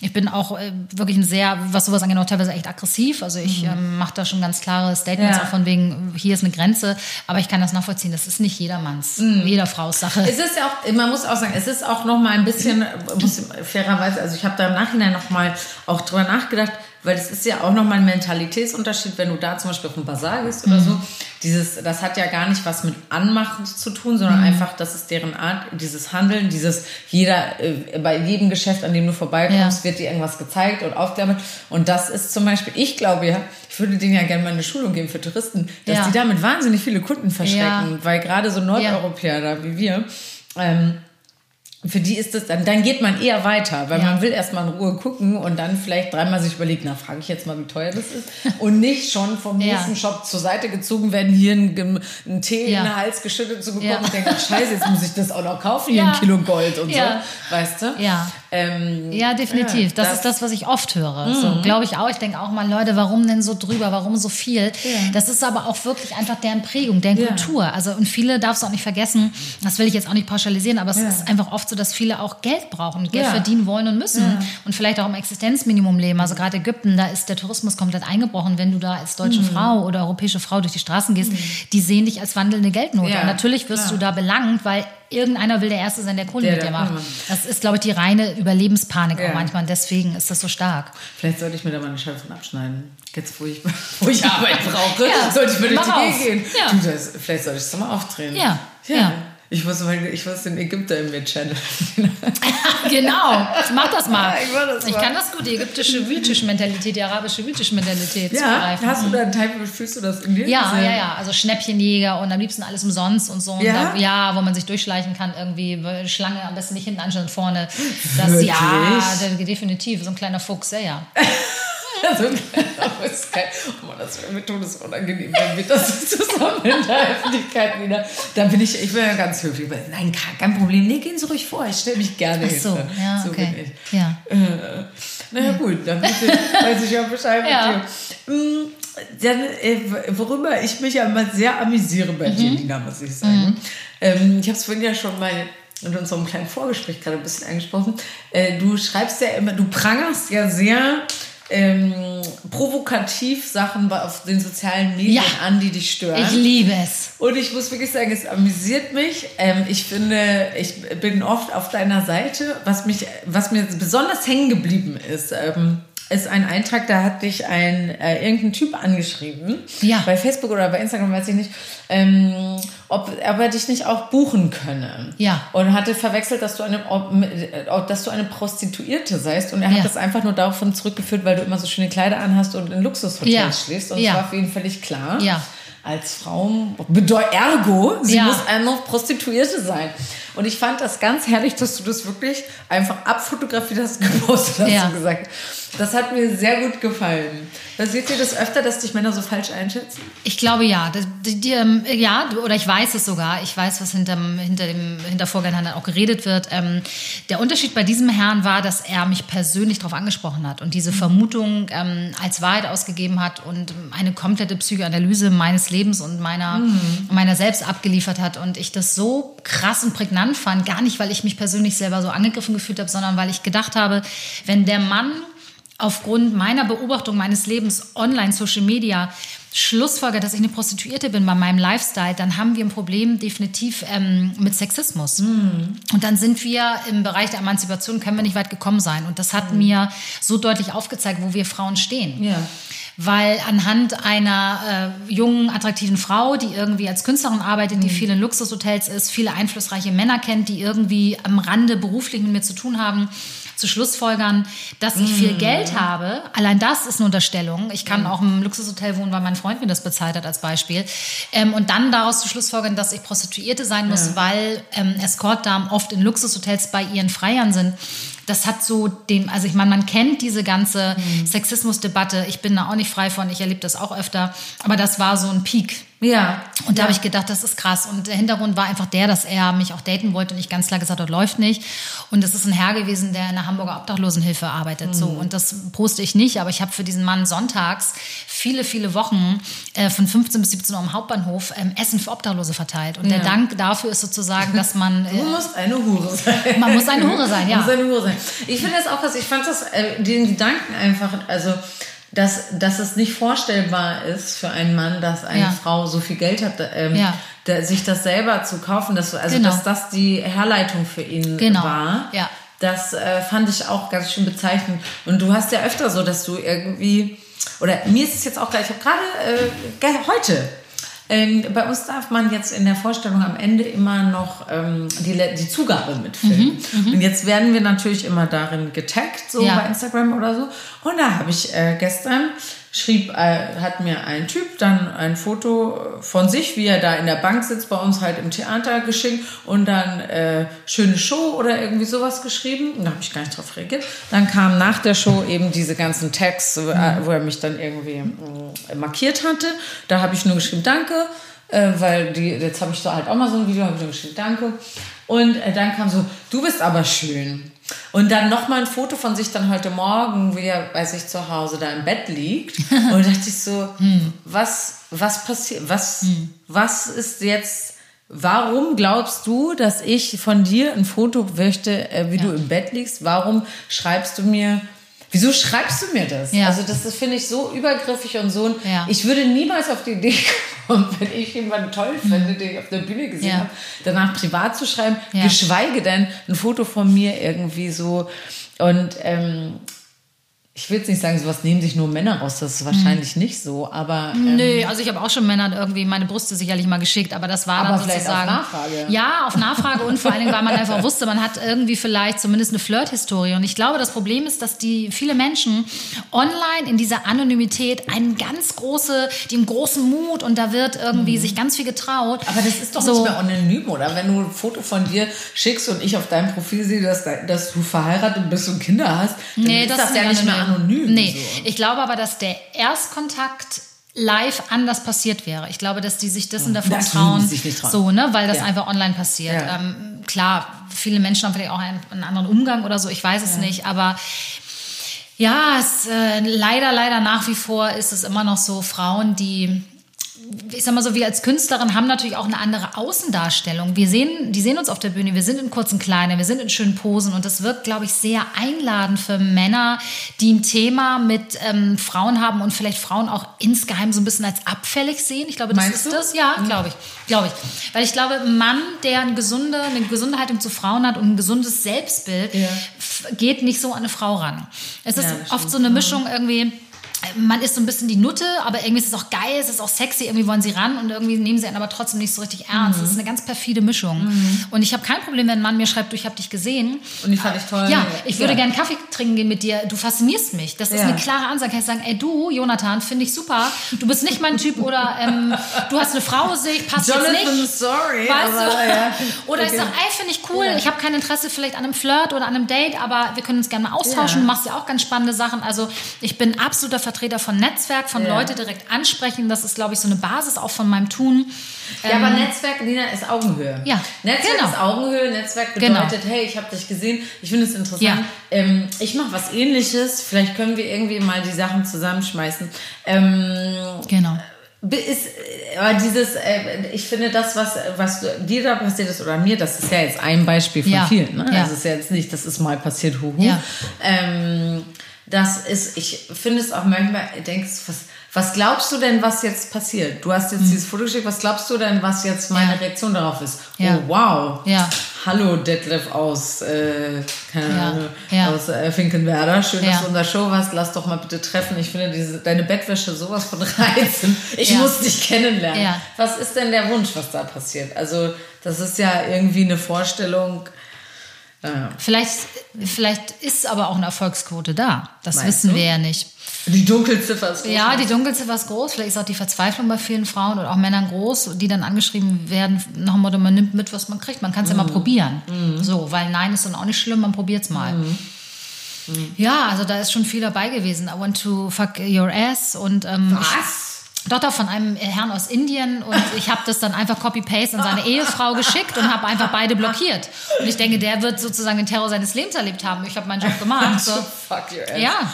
Speaker 2: Ich bin auch äh, wirklich ein sehr, was sowas angeht, auch teilweise echt aggressiv. Also ich ähm, mache da schon ganz klare Statements
Speaker 1: Ja.
Speaker 2: auch von wegen, hier ist eine Grenze. Aber ich kann das nachvollziehen. Das ist nicht jedermanns, jeder Frau's Sache.
Speaker 1: Es ist ja auch, man muss auch sagen, es ist auch noch mal ein bisschen, muss fairerweise, also ich habe da im Nachhinein noch mal auch drüber nachgedacht, weil es ist ja auch noch mal ein Mentalitätsunterschied, wenn du da zum Beispiel auf den Bazar gehst oder so. Dieses, das hat ja gar nicht was mit Anmachen zu tun, sondern einfach, das ist deren Art, dieses Handeln, dieses jeder, äh, bei jedem Geschäft, an dem du vorbeikommst,
Speaker 2: Ja.
Speaker 1: wird dir irgendwas gezeigt und aufgearbeitet. Und das ist zum Beispiel, ich glaube ja, ich würde denen ja gerne mal eine Schulung geben für Touristen, dass
Speaker 2: Ja.
Speaker 1: die damit wahnsinnig viele Kunden verschrecken,
Speaker 2: Ja.
Speaker 1: weil gerade so Nordeuropäer da wie wir, ähm, für die ist das dann, dann geht man eher weiter, weil
Speaker 2: Ja.
Speaker 1: man will erstmal in Ruhe gucken und dann vielleicht dreimal sich überlegt, na, frage ich jetzt mal, wie teuer das ist. Und nicht schon vom
Speaker 2: Ja.
Speaker 1: nächsten Shop zur Seite gezogen werden, hier ein, Gem- ein Tee
Speaker 2: Ja.
Speaker 1: in den Hals geschüttet zu bekommen und denken, ach scheiße, jetzt muss ich das auch noch kaufen, hier ein Kilo Gold und so. Weißt du?
Speaker 2: Ja.
Speaker 1: Ähm,
Speaker 2: Ja, definitiv.
Speaker 1: ja,
Speaker 2: das,
Speaker 1: das-
Speaker 2: ist das, was ich oft höre. So, glaube ich auch. Ich denke auch mal, Leute, warum denn so drüber? Warum so viel? Das ist aber auch wirklich einfach deren Prägung, deren
Speaker 1: Ja.
Speaker 2: Kultur. Also, und viele darfst du auch nicht vergessen, das will ich jetzt auch nicht pauschalisieren, aber es
Speaker 1: Ja.
Speaker 2: ist einfach oft so, dass viele auch Geld brauchen, Geld
Speaker 1: Ja.
Speaker 2: verdienen wollen und müssen und vielleicht auch im Existenzminimum leben. Also gerade Ägypten, da ist der Tourismus komplett eingebrochen. Wenn du da als deutsche
Speaker 1: Mhm.
Speaker 2: Frau oder europäische Frau durch die Straßen gehst, die sehen dich als wandelnde Geldnote.
Speaker 1: Ja,
Speaker 2: und natürlich wirst du da belangt, weil irgendeiner will der Erste sein, der Kohle
Speaker 1: Der,
Speaker 2: mit dir macht. Das ist, glaube ich, die reine Überlebenspanik
Speaker 1: Ja.
Speaker 2: auch manchmal. Und deswegen ist das so stark.
Speaker 1: Vielleicht sollte ich mir da mal eine Scheibe abschneiden. Jetzt, wo ich, wo ich Arbeit brauche,
Speaker 2: Ja,
Speaker 1: sollte ich mir durch die. Gegend gehen.
Speaker 2: Ja.
Speaker 1: Du, das, vielleicht sollte ich es mal aufdrehen.
Speaker 2: Ja, ja.
Speaker 1: Ich muss, mal- ich muss den Ägypter in mir channeln.
Speaker 2: genau, mach das mal.
Speaker 1: Ja, ich das
Speaker 2: ich
Speaker 1: mal.
Speaker 2: kann das gut, die ägyptische wütische Mentalität, die arabische wütische Mentalität
Speaker 1: Ja,
Speaker 2: zugreifen.
Speaker 1: hast du da einen Teil, fühlst du das in dir?
Speaker 2: Ja, ja, ja. Also Schnäppchenjäger und am liebsten alles umsonst und so. Und
Speaker 1: Ja?
Speaker 2: Da, ja, wo man sich durchschleichen kann, irgendwie Schlange am besten nicht hinten anschauen, vorne. Das,
Speaker 1: Wirklich?
Speaker 2: ja, de- definitiv. So ein kleiner Fuchs, ja, ja.
Speaker 1: Also, es ist kein, oh Mann, das wäre mir todesunangenehm, wenn wir das zusammen in der Öffentlichkeit wieder. Da bin ich, ich bin ja ganz höflich. Nein, kein- Problem. Nee, gehen Sie ruhig vor. Ich stelle mich gerne
Speaker 2: Ach so,
Speaker 1: hin.
Speaker 2: ja,
Speaker 1: so
Speaker 2: okay.
Speaker 1: bin ich.
Speaker 2: Ja.
Speaker 1: Äh, naja, gut, dann weiß ich, weiß ich ja Bescheid
Speaker 2: Ja.
Speaker 1: mit dir. Mm, dann, äh, worüber ich mich ja immer sehr amüsiere bei dir, Lina, muss ich sagen. Ähm, ich habe es vorhin ja schon mal in unserem kleinen Vorgespräch gerade ein bisschen angesprochen. Äh, du schreibst ja immer, du prangerst ja sehr ähm, provokativ Sachen auf den sozialen Medien
Speaker 2: Ja.
Speaker 1: an, die dich stören.
Speaker 2: Ich liebe es.
Speaker 1: Und ich muss wirklich sagen, es amüsiert mich. Ähm, ich finde, ich bin oft auf deiner Seite. Was, mich, was mir besonders hängen geblieben ist, ähm, ist ein Eintrag, da hat dich ein äh, irgendein Typ angeschrieben.
Speaker 2: Ja.
Speaker 1: Bei Facebook oder bei Instagram, weiß ich nicht, ähm, ob, ob er dich nicht auch buchen könne.
Speaker 2: Ja.
Speaker 1: Und hatte verwechselt, dass du eine, ob, äh, dass du eine Prostituierte seist. Und er hat
Speaker 2: Ja.
Speaker 1: das einfach nur davon zurückgeführt, weil du immer so schöne Kleider anhast und in Luxushotels
Speaker 2: Ja.
Speaker 1: schläfst. Und
Speaker 2: Ja.
Speaker 1: es war für ihn völlig klar
Speaker 2: Ja.
Speaker 1: als Frau, ergo, sie
Speaker 2: Ja.
Speaker 1: muss eine Prostituierte sein. Und ich fand das ganz herrlich, dass du das wirklich einfach abfotografiert hast, gepostet hast
Speaker 2: Ja.
Speaker 1: und gesagt. Das hat mir sehr gut gefallen. Passiert dir das öfter, dass dich Männer so falsch einschätzen?
Speaker 2: Ich glaube ja. Das, die, die, ähm, ja, oder ich weiß es sogar. Ich weiß, was hinterm, hinter dem hinter Vorgängern dann auch geredet wird. Ähm, der Unterschied bei diesem Herrn war, dass er mich persönlich darauf angesprochen hat und diese Vermutung ähm, als Wahrheit ausgegeben hat und eine komplette Psychoanalyse meines Lebens und meiner, meiner selbst abgeliefert hat. Und ich das so krass und prägnant fand. Gar nicht, weil ich mich persönlich selber so angegriffen gefühlt habe, sondern weil ich gedacht habe, wenn der Mann aufgrund meiner Beobachtung meines Lebens online, Social Media, Schlussfolger, dass ich eine Prostituierte bin bei meinem Lifestyle, dann haben wir ein Problem definitiv ähm, mit Sexismus. Und dann sind wir im Bereich der Emanzipation, können wir nicht weit gekommen sein. Und das hat mir so deutlich aufgezeigt, wo wir Frauen stehen.
Speaker 1: Ja.
Speaker 2: Weil anhand einer äh, jungen, attraktiven Frau, die irgendwie als Künstlerin arbeitet, die viel in Luxushotels ist, viele einflussreiche Männer kennt, die irgendwie am Rande beruflich mit mir zu tun haben, zu Schlussfolgern, dass ich viel Geld habe. Allein das ist eine Unterstellung. Ich kann auch im Luxushotel wohnen, weil mein Freund mir das bezahlt hat als Beispiel. Ähm, und dann daraus zu Schlussfolgern, dass ich Prostituierte sein muss, weil ähm, Escortdamen oft in Luxushotels bei ihren Freiern sind. Das hat so den, also ich meine, man kennt diese ganze Sexismusdebatte. Ich bin da auch nicht frei von, ich erlebe das auch öfter. Aber das war so ein Peak.
Speaker 1: Ja.
Speaker 2: Und da
Speaker 1: ja.
Speaker 2: habe ich gedacht, das ist krass. Und der Hintergrund war einfach der, dass er mich auch daten wollte und ich ganz klar gesagt habe, läuft nicht. Und es ist ein Herr gewesen, der in der Hamburger Obdachlosenhilfe arbeitet. So. Und das poste ich nicht, aber ich habe für diesen Mann sonntags viele, viele Wochen äh, von 15 bis 17 Uhr am Hauptbahnhof ähm, Essen für Obdachlose verteilt. Und der
Speaker 1: Ja.
Speaker 2: Dank dafür ist sozusagen, dass man.
Speaker 1: Du
Speaker 2: Äh,
Speaker 1: musst eine Hure sein.
Speaker 2: Man muss eine Hure sein, ja.
Speaker 1: Man muss eine Hure sein. Ich finde das auch krass. Ich fand das, äh, den Gedanken einfach, also, dass, dass es nicht vorstellbar ist für einen Mann, dass eine
Speaker 2: Ja.
Speaker 1: Frau so viel Geld hat, ähm,
Speaker 2: Ja.
Speaker 1: da, sich das selber zu kaufen, dass, also,
Speaker 2: Genau.
Speaker 1: dass das die Herleitung für ihn
Speaker 2: Genau.
Speaker 1: war.
Speaker 2: Ja.
Speaker 1: Das äh, fand ich auch ganz schön bezeichnend. Und du hast ja öfter so, dass du irgendwie, oder mir ist es jetzt auch gleich, ich habe gerade äh, heute ähm, bei uns darf man jetzt in der Vorstellung am Ende immer noch ähm, die, die Zugabe mitfilmen. Und jetzt werden wir natürlich immer darin getaggt, so
Speaker 2: Mhm, Ja.
Speaker 1: bei Instagram oder so. Und da habe ich äh, gestern schrieb, äh, hat mir ein Typ dann ein Foto von sich, wie er da in der Bank sitzt, bei uns halt im Theater geschickt und dann äh, schöne Show oder irgendwie sowas geschrieben. Da habe ich gar nicht drauf reagiert. Dann kam nach der Show eben diese ganzen Tags, äh, wo er mich dann irgendwie äh, markiert hatte. Da habe ich nur geschrieben, danke. Äh, weil die, jetzt habe ich so halt auch mal so ein Video, habe ich nur geschrieben, danke. Und äh, dann kam so, du bist aber schön. Und dann nochmal ein Foto von sich dann heute Morgen, wie er bei sich zu Hause da im Bett liegt. Und da dachte ich so, was, was passiert, was, was ist jetzt, warum glaubst du, dass ich von dir ein Foto möchte, äh, wie du im Bett liegst? Warum schreibst du mir, wieso schreibst du mir das?
Speaker 2: Ja.
Speaker 1: Also das, das finde ich so übergriffig und so ein,
Speaker 2: Ja.
Speaker 1: ich würde niemals auf die Idee kommen, wenn ich jemanden toll finde, den ich auf der Bühne gesehen
Speaker 2: Ja.
Speaker 1: habe, danach privat zu schreiben, geschweige denn ein Foto von mir irgendwie so. Und ähm, ich will jetzt nicht sagen, sowas nehmen sich nur Männer raus, das ist wahrscheinlich nicht so, aber ähm,
Speaker 2: Nö, also ich habe auch schon Männern irgendwie meine Brüste sicherlich mal geschickt, aber das war
Speaker 1: Aber
Speaker 2: dann
Speaker 1: vielleicht
Speaker 2: sozusagen.
Speaker 1: auf Nachfrage.
Speaker 2: Ja, auf Nachfrage und vor allen Dingen, weil man einfach wusste, man hat irgendwie vielleicht zumindest eine Flirt-Historie. Und ich glaube, das Problem ist, dass die viele Menschen online in dieser Anonymität einen ganz große, die einen großen Mut und da wird irgendwie sich ganz viel getraut.
Speaker 1: Mhm. aber das ist doch
Speaker 2: So.
Speaker 1: nicht mehr anonym, oder? Wenn du ein Foto von dir schickst und ich auf deinem Profil sehe, dass, dass du verheiratet bist und Kinder hast, dann
Speaker 2: Nee,
Speaker 1: ist
Speaker 2: das,
Speaker 1: das,
Speaker 2: ist
Speaker 1: ja nicht mehr anonym.
Speaker 2: Nee,
Speaker 1: So.
Speaker 2: ich glaube aber, dass der Erstkontakt live anders passiert wäre. Ich glaube, dass die sich das in der Form
Speaker 1: Das
Speaker 2: trauen.
Speaker 1: trauen.
Speaker 2: So, ne, weil das
Speaker 1: Ja.
Speaker 2: einfach online passiert.
Speaker 1: Ja.
Speaker 2: Ähm, klar, viele Menschen haben vielleicht auch einen, einen anderen Umgang oder so, ich weiß es nicht, aber Ja, es, äh, leider, leider nach wie vor ist es immer noch so Frauen, die ich sag mal so, wir als Künstlerin haben natürlich auch eine andere Außendarstellung. Wir sehen, die sehen uns auf der Bühne, wir sind in kurzen Kleidern, wir sind in schönen Posen und das wirkt, glaube ich, sehr einladend für Männer, die ein Thema mit ähm, Frauen haben und vielleicht Frauen auch insgeheim so ein bisschen als abfällig sehen. Ich glaube, das
Speaker 1: Meinst
Speaker 2: ist
Speaker 1: du?
Speaker 2: das. Ja, glaube ich. Glaube ich. Weil ich glaube, ein Mann, der eine gesunde, eine gesunde Haltung zu Frauen hat und ein gesundes Selbstbild,
Speaker 1: Ja.
Speaker 2: geht nicht so an eine Frau ran. Es ist
Speaker 1: Ja,
Speaker 2: oft so eine Mischung irgendwie man ist so ein bisschen die Nutte, aber irgendwie ist es auch geil, es ist auch sexy, irgendwie wollen sie ran und irgendwie nehmen sie einen aber trotzdem nicht so richtig ernst. Das ist eine ganz perfide Mischung. Und ich habe kein Problem, wenn ein Mann mir schreibt, du, ich habe dich gesehen.
Speaker 1: Und die fand ich toll.
Speaker 2: Ja, ich würde
Speaker 1: Ja.
Speaker 2: gerne Kaffee trinken gehen mit dir. Du faszinierst mich. Das ist
Speaker 1: Ja.
Speaker 2: eine klare Ansage. Kann ich sagen, ey du, Jonathan, finde ich super. Du bist nicht mein Typ oder ähm, du hast eine Frau, sehe ich, passt
Speaker 1: Jonathan,
Speaker 2: jetzt nicht.
Speaker 1: sorry,
Speaker 2: Weißt
Speaker 1: aber,
Speaker 2: du?
Speaker 1: ja.
Speaker 2: Oder ich
Speaker 1: Okay.
Speaker 2: sage, ey, finde ich cool. Ich habe kein Interesse vielleicht an einem Flirt oder an einem Date, aber wir können uns gerne mal austauschen. Du machst ja auch ganz spannende Sachen. Also ich bin absoluter Vertreter von Netzwerk, von
Speaker 1: Ja.
Speaker 2: Leute direkt ansprechen. Das ist, glaube ich, so eine Basis auch von meinem Tun.
Speaker 1: Ja, aber Netzwerk, Nina, ist Augenhöhe.
Speaker 2: Ja,
Speaker 1: Netzwerk
Speaker 2: genau.
Speaker 1: ist Augenhöhe. Netzwerk
Speaker 2: Genau.
Speaker 1: bedeutet, hey, ich habe dich gesehen. Ich finde es interessant.
Speaker 2: Ja.
Speaker 1: Ähm, ich mache was ähnliches. Vielleicht können wir irgendwie mal die Sachen zusammenschmeißen. Ähm,
Speaker 2: Genau.
Speaker 1: Ist, äh, aber dieses, äh, ich finde das, was, was dir da passiert ist oder mir, das ist ja jetzt ein Beispiel von
Speaker 2: Ja,
Speaker 1: vielen. Ne?
Speaker 2: ja.
Speaker 1: Es ist ja jetzt nicht, das ist mal passiert, huhu.
Speaker 2: Ja.
Speaker 1: Ähm, das ist, ich finde es auch manchmal, denkst was, was glaubst du denn, was jetzt passiert? Du hast jetzt dieses Foto geschickt, was glaubst du denn, was jetzt meine.
Speaker 2: Ja.
Speaker 1: Reaktion darauf ist?
Speaker 2: Ja.
Speaker 1: Oh, wow.
Speaker 2: Ja.
Speaker 1: Hallo Detlef aus, äh, keine. Ahnung, aus äh, Finkenwerder. Schön, dass du in der Show warst. Lass doch mal bitte treffen. Ich finde diese, deine Bettwäsche sowas von reizend. Ich muss dich kennenlernen.
Speaker 2: Ja.
Speaker 1: Was ist denn der Wunsch, was da passiert? Also, das ist ja irgendwie eine Vorstellung.
Speaker 2: Vielleicht, vielleicht ist aber auch eine Erfolgsquote da. Das
Speaker 1: Meinst
Speaker 2: wissen
Speaker 1: du?
Speaker 2: wir ja nicht.
Speaker 1: Die Dunkelziffer ist groß.
Speaker 2: Ja, die Dunkelziffer ist groß. Vielleicht ist auch die Verzweiflung bei vielen Frauen oder auch Männern groß, die dann angeschrieben werden nach dem Motto, man nimmt mit, was man kriegt. Man kann es ja mal probieren. So, weil Nein ist dann auch nicht schlimm, man probiert es mal. Ja, also da ist schon viel dabei gewesen. I want to fuck your ass und ähm,
Speaker 1: Was?
Speaker 2: Doch, doch, von einem Herrn aus Indien und ich habe das dann einfach copy-paste an seine Ehefrau geschickt und habe einfach beide blockiert. Und ich denke, der wird sozusagen den Terror seines Lebens erlebt haben. Ich habe meinen Job gemacht. So.
Speaker 1: Fuck your ass.
Speaker 2: Ja,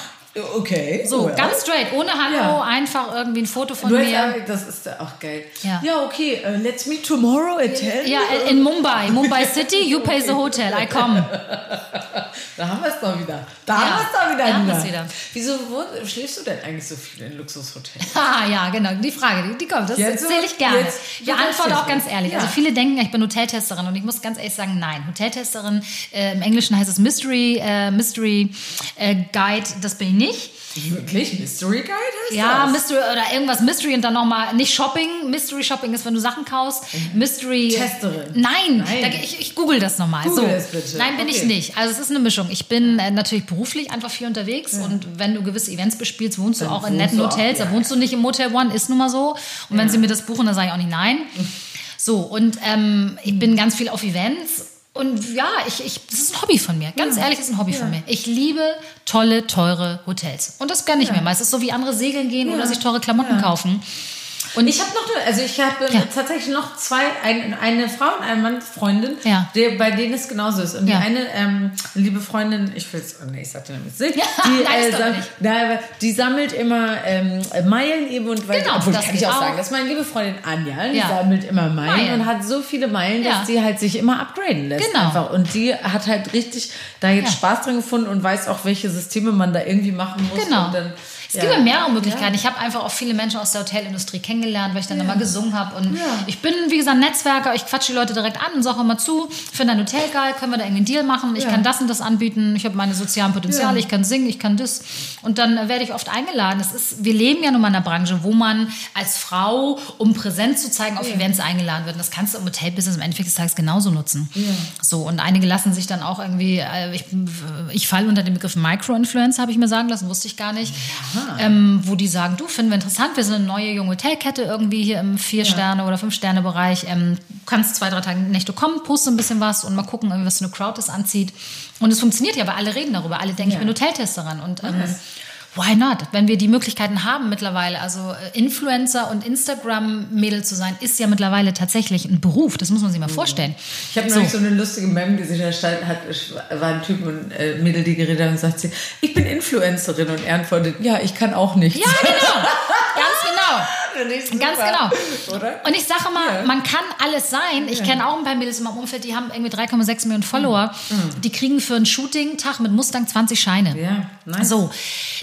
Speaker 1: Okay.
Speaker 2: so,
Speaker 1: well.
Speaker 2: ganz straight, ohne Hallo,
Speaker 1: Ja.
Speaker 2: einfach irgendwie ein Foto von
Speaker 1: Du hast
Speaker 2: mir.
Speaker 1: auch, das ist auch geil.
Speaker 2: Ja.
Speaker 1: ja okay. Uh, let's meet tomorrow at 10.
Speaker 2: Ja, in Mumbai, Mumbai City, you pay the hotel, I come.
Speaker 1: Da haben wir es doch wieder. Da haben wir es doch wieder.
Speaker 2: da haben wieder.
Speaker 1: Wieso wo, schläfst du denn eigentlich so viel in Luxushotels?
Speaker 2: Ah, ja, genau, die Frage, die, die kommt, das erzähle ich gerne.
Speaker 1: jetzt-
Speaker 2: Ich antworte auch ganz ehrlich. Also viele denken, ich bin Hoteltesterin und ich muss ganz ehrlich sagen, nein. Hoteltesterin, äh, im Englischen heißt es Mystery, äh, Mystery äh, Guide, das bin ich nicht.
Speaker 1: Wirklich? Mystery Guide heißt
Speaker 2: Ja,
Speaker 1: das?
Speaker 2: Mystery oder irgendwas Mystery und dann nochmal, nicht Shopping. Mystery Shopping ist, wenn du Sachen kaufst. Mystery.
Speaker 1: Testerin.
Speaker 2: Nein,
Speaker 1: Nein.
Speaker 2: Da, ich, ich google das nochmal.
Speaker 1: Google
Speaker 2: so.
Speaker 1: es bitte.
Speaker 2: Nein, bin ich
Speaker 1: Okay.
Speaker 2: nicht. Also es ist eine Mischung. Ich bin äh, natürlich beruflich einfach viel unterwegs und wenn du gewisse Events bespielst, wohnst du
Speaker 1: Dann
Speaker 2: auch in
Speaker 1: wohnst
Speaker 2: netten
Speaker 1: du auch,
Speaker 2: Hotels.
Speaker 1: ja,
Speaker 2: da wohnst du nicht im Motel One, ist nun mal so. Und wenn sie mir das buchen, dann sage ich auch nicht nein. So, und ähm, ich bin ganz viel auf Events. Und ja, ich, ich, das ist ein Hobby von mir. Ganz ehrlich, das ist ein Hobby von mir. Ich liebe tolle, teure Hotels. Und das gönne ich mir meistens so wie andere segeln gehen oder sich teure Klamotten kaufen. Und
Speaker 1: Ich habe noch, eine- also ich habe
Speaker 2: Ja.
Speaker 1: tatsächlich noch zwei, ein, eine Frau und ein Mann, Freundin,
Speaker 2: Ja.
Speaker 1: der, bei denen es genauso ist. Und die
Speaker 2: Ja.
Speaker 1: eine ähm, liebe Freundin, ich will es, oh nee, ich sagte nämlich nicht,
Speaker 2: Ja,
Speaker 1: die,
Speaker 2: nein, ist doch
Speaker 1: sam-
Speaker 2: nicht.
Speaker 1: na, die sammelt immer ähm, Meilen eben und weil,
Speaker 2: Genau,
Speaker 1: obwohl
Speaker 2: das
Speaker 1: kann ich auch
Speaker 2: auch.
Speaker 1: sagen, das ist meine liebe Freundin Anja, die sammelt immer Meilen,
Speaker 2: Meilen.
Speaker 1: und hat so viele Meilen, dass sie halt sich immer upgraden lässt.
Speaker 2: Genau.
Speaker 1: Einfach. Und die hat halt richtig da jetzt. Spaß dran gefunden und weiß auch, welche Systeme man da irgendwie machen muss.
Speaker 2: Genau.
Speaker 1: Und dann,
Speaker 2: Es
Speaker 1: ja.
Speaker 2: gibt ja mehrere Möglichkeiten. Ich habe einfach auch viele Menschen aus der Hotelindustrie kennengelernt, weil ich dann immer gesungen habe. Und
Speaker 1: Ja.
Speaker 2: ich bin, wie gesagt, Netzwerker. Ich quatsche die Leute direkt an und sage immer zu, finde ein Hotel geil, können wir da irgendwie einen Deal machen? Ich
Speaker 1: Ja.
Speaker 2: kann das und das anbieten. Ich habe meine sozialen Potenziale,
Speaker 1: Ja.
Speaker 2: ich kann singen, ich kann das. Und dann äh, werde ich oft eingeladen. Es ist, wir leben ja nun mal in einer Branche, wo man als Frau, um Präsenz zu zeigen, auf Events eingeladen wird. Und das kannst du im Hotelbusiness im Endeffekt des Tages genauso nutzen. So, und einige lassen sich dann auch irgendwie, äh, ich, ich falle unter den Begriff Micro-Influencer, habe ich mir sagen lassen, wusste ich gar nicht. Ähm, wo die sagen, du, finden wir interessant, wir sind eine neue junge Hotelkette irgendwie hier im Vier-Sterne- oder Fünf-Sterne-Bereich. Ähm, kannst zwei, drei Tage Nächte kommen, poste ein bisschen was und mal gucken, was eine Crowd das anzieht. Und es funktioniert ja, weil alle reden darüber. Alle denken, ich bin Hoteltesterin. Und ähm, Why not? Wenn wir die Möglichkeiten haben mittlerweile, also äh, Influencer und Instagram-Mädel zu sein, ist ja mittlerweile tatsächlich ein Beruf. Das muss man sich mal vorstellen.
Speaker 1: Ich habe
Speaker 2: So.
Speaker 1: so eine lustige Mem, die sich erstellt hat. War ein Typ und äh, Mädel, die geredet hat und sagt sie, ich bin Influencerin und er antwortet, ja, ich kann auch nichts.
Speaker 2: Ja, genau. Ganz genau.
Speaker 1: Finde ich super.
Speaker 2: Ganz genau.
Speaker 1: Oder?
Speaker 2: Und ich sage mal,
Speaker 1: Ja.
Speaker 2: man kann alles sein. Ich kenne auch ein paar Mädels in meinem Umfeld, die haben irgendwie 3,6 Millionen Follower. Die kriegen für einen Shooting-Tag mit Mustang 20 Scheine.
Speaker 1: Mhm. Ja, nice.
Speaker 2: So,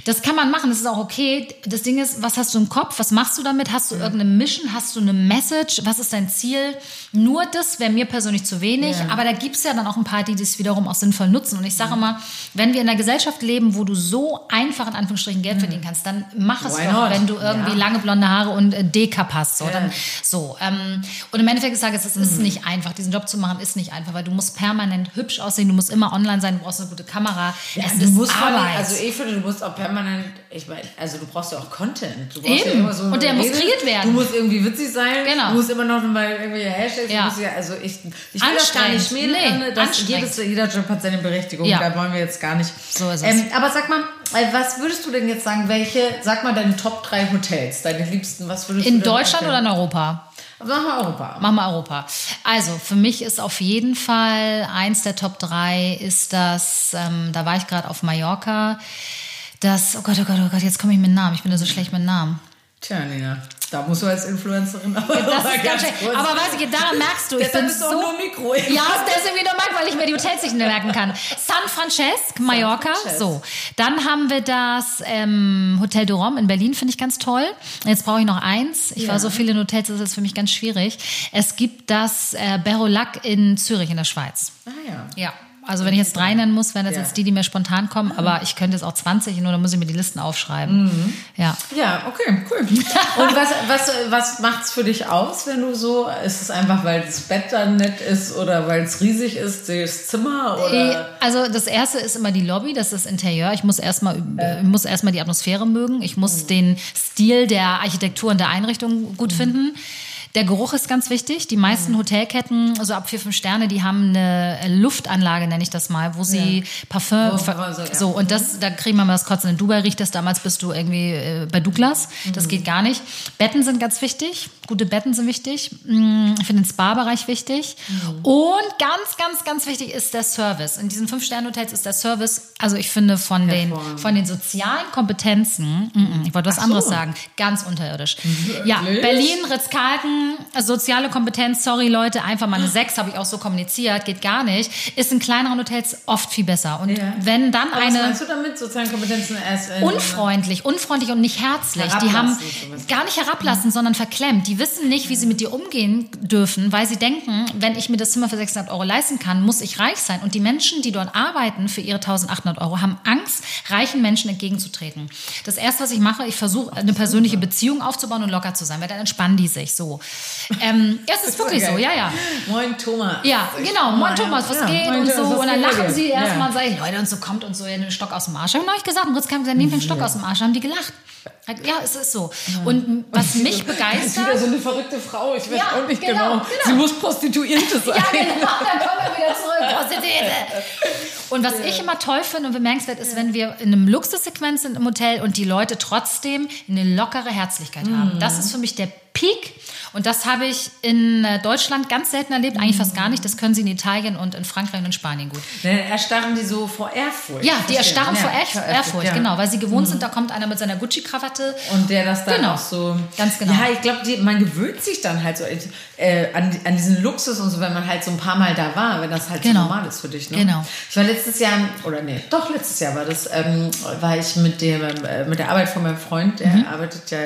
Speaker 2: das kann man machen, das ist auch okay. Das Ding ist, was hast du im Kopf? Was machst du damit? Hast du irgendeine Mission? Hast du eine Message? Was ist dein Ziel? Nur das wäre mir persönlich zu wenig.
Speaker 1: Ja.
Speaker 2: Aber da gibt es ja dann auch ein paar, die das wiederum auch sinnvoll nutzen. Und ich sage immer, wenn wir in einer Gesellschaft leben, wo du so einfach in Anführungsstrichen Geld verdienen kannst, dann mach es
Speaker 1: Mhm. Why
Speaker 2: doch,
Speaker 1: not?
Speaker 2: wenn du irgendwie
Speaker 1: Ja.
Speaker 2: lange blonde Haare und äh, D-Cup hast. So,
Speaker 1: Ja.
Speaker 2: dann, so ähm, und im Endeffekt sage ich, es
Speaker 1: Mhm.
Speaker 2: ist nicht einfach. Diesen Job zu machen ist nicht einfach, weil du musst permanent hübsch aussehen, du musst immer online sein, du brauchst eine gute Kamera. es
Speaker 1: du
Speaker 2: ist
Speaker 1: musst vor allem-
Speaker 2: Arbeit.
Speaker 1: also ich finde, du musst auch permanent, ich meine, also du brauchst ja auch Content. Du brauchst
Speaker 2: Eben.
Speaker 1: Ja immer so
Speaker 2: Und der
Speaker 1: eine
Speaker 2: muss kreiert werden.
Speaker 1: Du musst irgendwie witzig sein.
Speaker 2: Genau.
Speaker 1: Du musst immer noch mal irgendwie Hashtags.
Speaker 2: Ja.
Speaker 1: Ja, also ich, ich will das gar nicht schmälen.
Speaker 2: Nee,
Speaker 1: dass
Speaker 2: anstrengend.
Speaker 1: jedes, jeder Job hat seine Berechtigung.
Speaker 2: Ja.
Speaker 1: Da wollen wir jetzt gar nicht.
Speaker 2: So ist es.
Speaker 1: Ähm, aber sag mal, äh, was würdest du denn jetzt sagen? Welche, sag mal deine Top 3 Hotels, deine liebsten, was würdest
Speaker 2: in
Speaker 1: du denn
Speaker 2: Deutschland oder in Europa?
Speaker 1: Sag mal Europa.
Speaker 2: Machen wir Europa. Also für mich ist auf jeden Fall eins der Top 3 ist das, ähm, da war ich gerade auf Mallorca, das, oh Gott, oh Gott, oh Gott, jetzt komme ich mit Namen, ich bin da so schlecht mit Namen.
Speaker 1: Tja, Nina, da musst du als Influencerin aber
Speaker 2: Das ist ganz
Speaker 1: kurz-
Speaker 2: Aber weißt du, daran merkst du, ich bin
Speaker 1: bist du auch
Speaker 2: so...
Speaker 1: nur Mikro.
Speaker 2: Ja, deswegen wieder mag, weil ich mir die Hotels nicht mehr merken kann. San Francesc, Mallorca.
Speaker 1: Francesc.
Speaker 2: So. Dann haben wir das ähm, Hotel de Rome in Berlin, finde ich ganz toll. Jetzt brauche ich noch eins. Ich
Speaker 1: Ja.
Speaker 2: war so viel in Hotels, das ist für mich ganz schwierig. Es gibt das äh, Berolac in Zürich in der Schweiz.
Speaker 1: Ah ja.
Speaker 2: Ja. Also wenn ich jetzt drei nennen muss, wären das
Speaker 1: Ja.
Speaker 2: jetzt die, die mir spontan kommen. Aber ich könnte jetzt auch 20, nur dann muss ich mir die Listen aufschreiben. Ja.
Speaker 1: Ja, okay, cool. Und was, was, was macht's für dich aus, wenn du so, ist es einfach, weil das Bett dann nett ist oder weil es riesig ist, das Zimmer oder?
Speaker 2: Also das erste ist immer die Lobby, das ist das Interieur. Ich muss erstmal äh. muss erstmal die Atmosphäre mögen. Ich muss
Speaker 1: Mhm.
Speaker 2: den Stil der Architektur und der Einrichtung gut finden. Der Geruch ist ganz wichtig. Die meisten
Speaker 1: Mhm.
Speaker 2: Hotelketten, also ab vier, fünf Sterne, die haben eine Luftanlage, nenne ich das mal, wo sie Parfum.
Speaker 1: Wo-
Speaker 2: ver-
Speaker 1: so, ja.
Speaker 2: so, und das, da kriegen wir mal das Kotzen. In Dubai riecht das damals, bist du irgendwie äh, bei Douglas.
Speaker 1: Mhm.
Speaker 2: Das geht gar nicht. Betten sind ganz wichtig. Gute Betten sind wichtig. Mm, Ich finde den Spa-Bereich wichtig.
Speaker 1: Mhm.
Speaker 2: Und ganz, ganz, ganz wichtig ist der Service. In diesen Fünf-Sterne-Hotels ist der Service, also ich finde von den, von den sozialen Kompetenzen, mm, mm, ich wollte was
Speaker 1: so.
Speaker 2: anderes sagen, ganz unterirdisch. Ja,
Speaker 1: Wirklich?
Speaker 2: Berlin, Ritz-Carlton, also soziale Kompetenz, sorry Leute, einfach mal eine Sechs, habe ich auch so kommuniziert, geht gar nicht, ist in kleineren Hotels oft viel besser. Und
Speaker 1: Ja.
Speaker 2: wenn dann
Speaker 1: Aber was
Speaker 2: eine
Speaker 1: meinst du damit? Sozialen Kompetenzen erst in,
Speaker 2: unfreundlich, unfreundlich und nicht herzlich. Die haben gar nicht herablassen, sondern verklemmt. Die wissen nicht, wie sie mit dir umgehen dürfen, weil sie denken, wenn ich mir das Zimmer für 600 Euro leisten kann, muss ich reich sein. Und die Menschen, die dort arbeiten für ihre 1800 Euro, haben Angst, reichen Menschen entgegenzutreten. Das erste, was ich mache, ich versuche eine persönliche Beziehung aufzubauen und locker zu sein, weil dann entspannen die sich so. Ähm, ja, es ist wirklich so,
Speaker 1: geil.
Speaker 2: ja, ja.
Speaker 1: Moin Thomas.
Speaker 2: Ja, genau. Moin
Speaker 1: ja.
Speaker 2: Thomas, was
Speaker 1: Ja,
Speaker 2: geht und so. Und dann lachen sie
Speaker 1: Ja.
Speaker 2: erstmal und sagen, Leute, und so kommt und so, ja, den Stock aus dem Arsch. Hab ich neulich gesagt, und Ritz kam gesagt, nehmt den Stock aus dem Arsch. Haben die gelacht. Ja, es ist so. Und was mich
Speaker 1: Das ist wieder
Speaker 2: begeistert.
Speaker 1: so eine verrückte Frau. Ich weiß
Speaker 2: Ja,
Speaker 1: auch nicht
Speaker 2: genau,
Speaker 1: genau.
Speaker 2: genau.
Speaker 1: Sie muss Prostituierte sein.
Speaker 2: Ja, genau, dann kommen wir wieder zurück. Prostituierte. Und was ich immer toll finde und bemerkenswert ist, wenn wir in einem Luxussequenz sind im Hotel und die Leute trotzdem eine lockere Herzlichkeit
Speaker 1: Mhm.
Speaker 2: haben. Das ist für mich der Peak. Und das habe ich in äh, Deutschland ganz selten erlebt, eigentlich fast gar nicht. Das können sie in Italien und in Frankreich und in Spanien gut.
Speaker 1: Ne, erstarren die so vor Ehrfurcht.
Speaker 2: Ja, die erstarren
Speaker 1: Ja,
Speaker 2: vor Ehrfurcht, Ehrfurcht
Speaker 1: ja. Mhm.
Speaker 2: genau, weil sie gewohnt sind, da kommt einer mit seiner Gucci-Krawatte.
Speaker 1: Und der das dann
Speaker 2: Genau.
Speaker 1: auch so.
Speaker 2: Ganz genau.
Speaker 1: Ja, ich glaube, man gewöhnt sich dann halt so äh, an, an diesen Luxus und so, wenn man halt so ein paar Mal da war, wenn das halt
Speaker 2: Genau.
Speaker 1: so normal ist für dich. Ne?
Speaker 2: Genau.
Speaker 1: Ich war letztes Jahr, oder nee, doch letztes Jahr war das, ähm, war ich mit, dem, äh, mit der Arbeit von meinem Freund, der
Speaker 2: Mhm.
Speaker 1: arbeitet ja.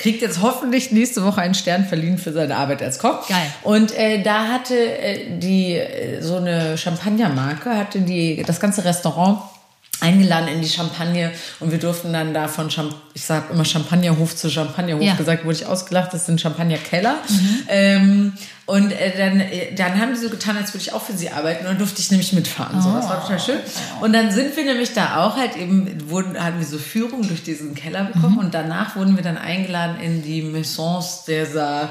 Speaker 1: Kriegt jetzt hoffentlich nächste Woche einen Stern verliehen für seine Arbeit als Koch.
Speaker 2: Geil.
Speaker 1: Und äh, da hatte äh, die äh, so eine Champagnermarke, hatte die das ganze Restaurant eingeladen in die Champagne und wir durften dann da von, Champ ich sag immer Champagnerhof zu Champagnerhof
Speaker 2: Ja.
Speaker 1: gesagt, wurde ich ausgelacht, das sind Champagnerkeller. Ähm, und äh, dann, äh, dann haben die so getan, als würde ich auch für sie arbeiten und dann durfte ich nämlich mitfahren. So, das war total schön. Und dann sind wir nämlich da auch halt eben, wurden, hatten wir so Führung durch diesen Keller bekommen und danach wurden wir dann eingeladen in die Maisons dieser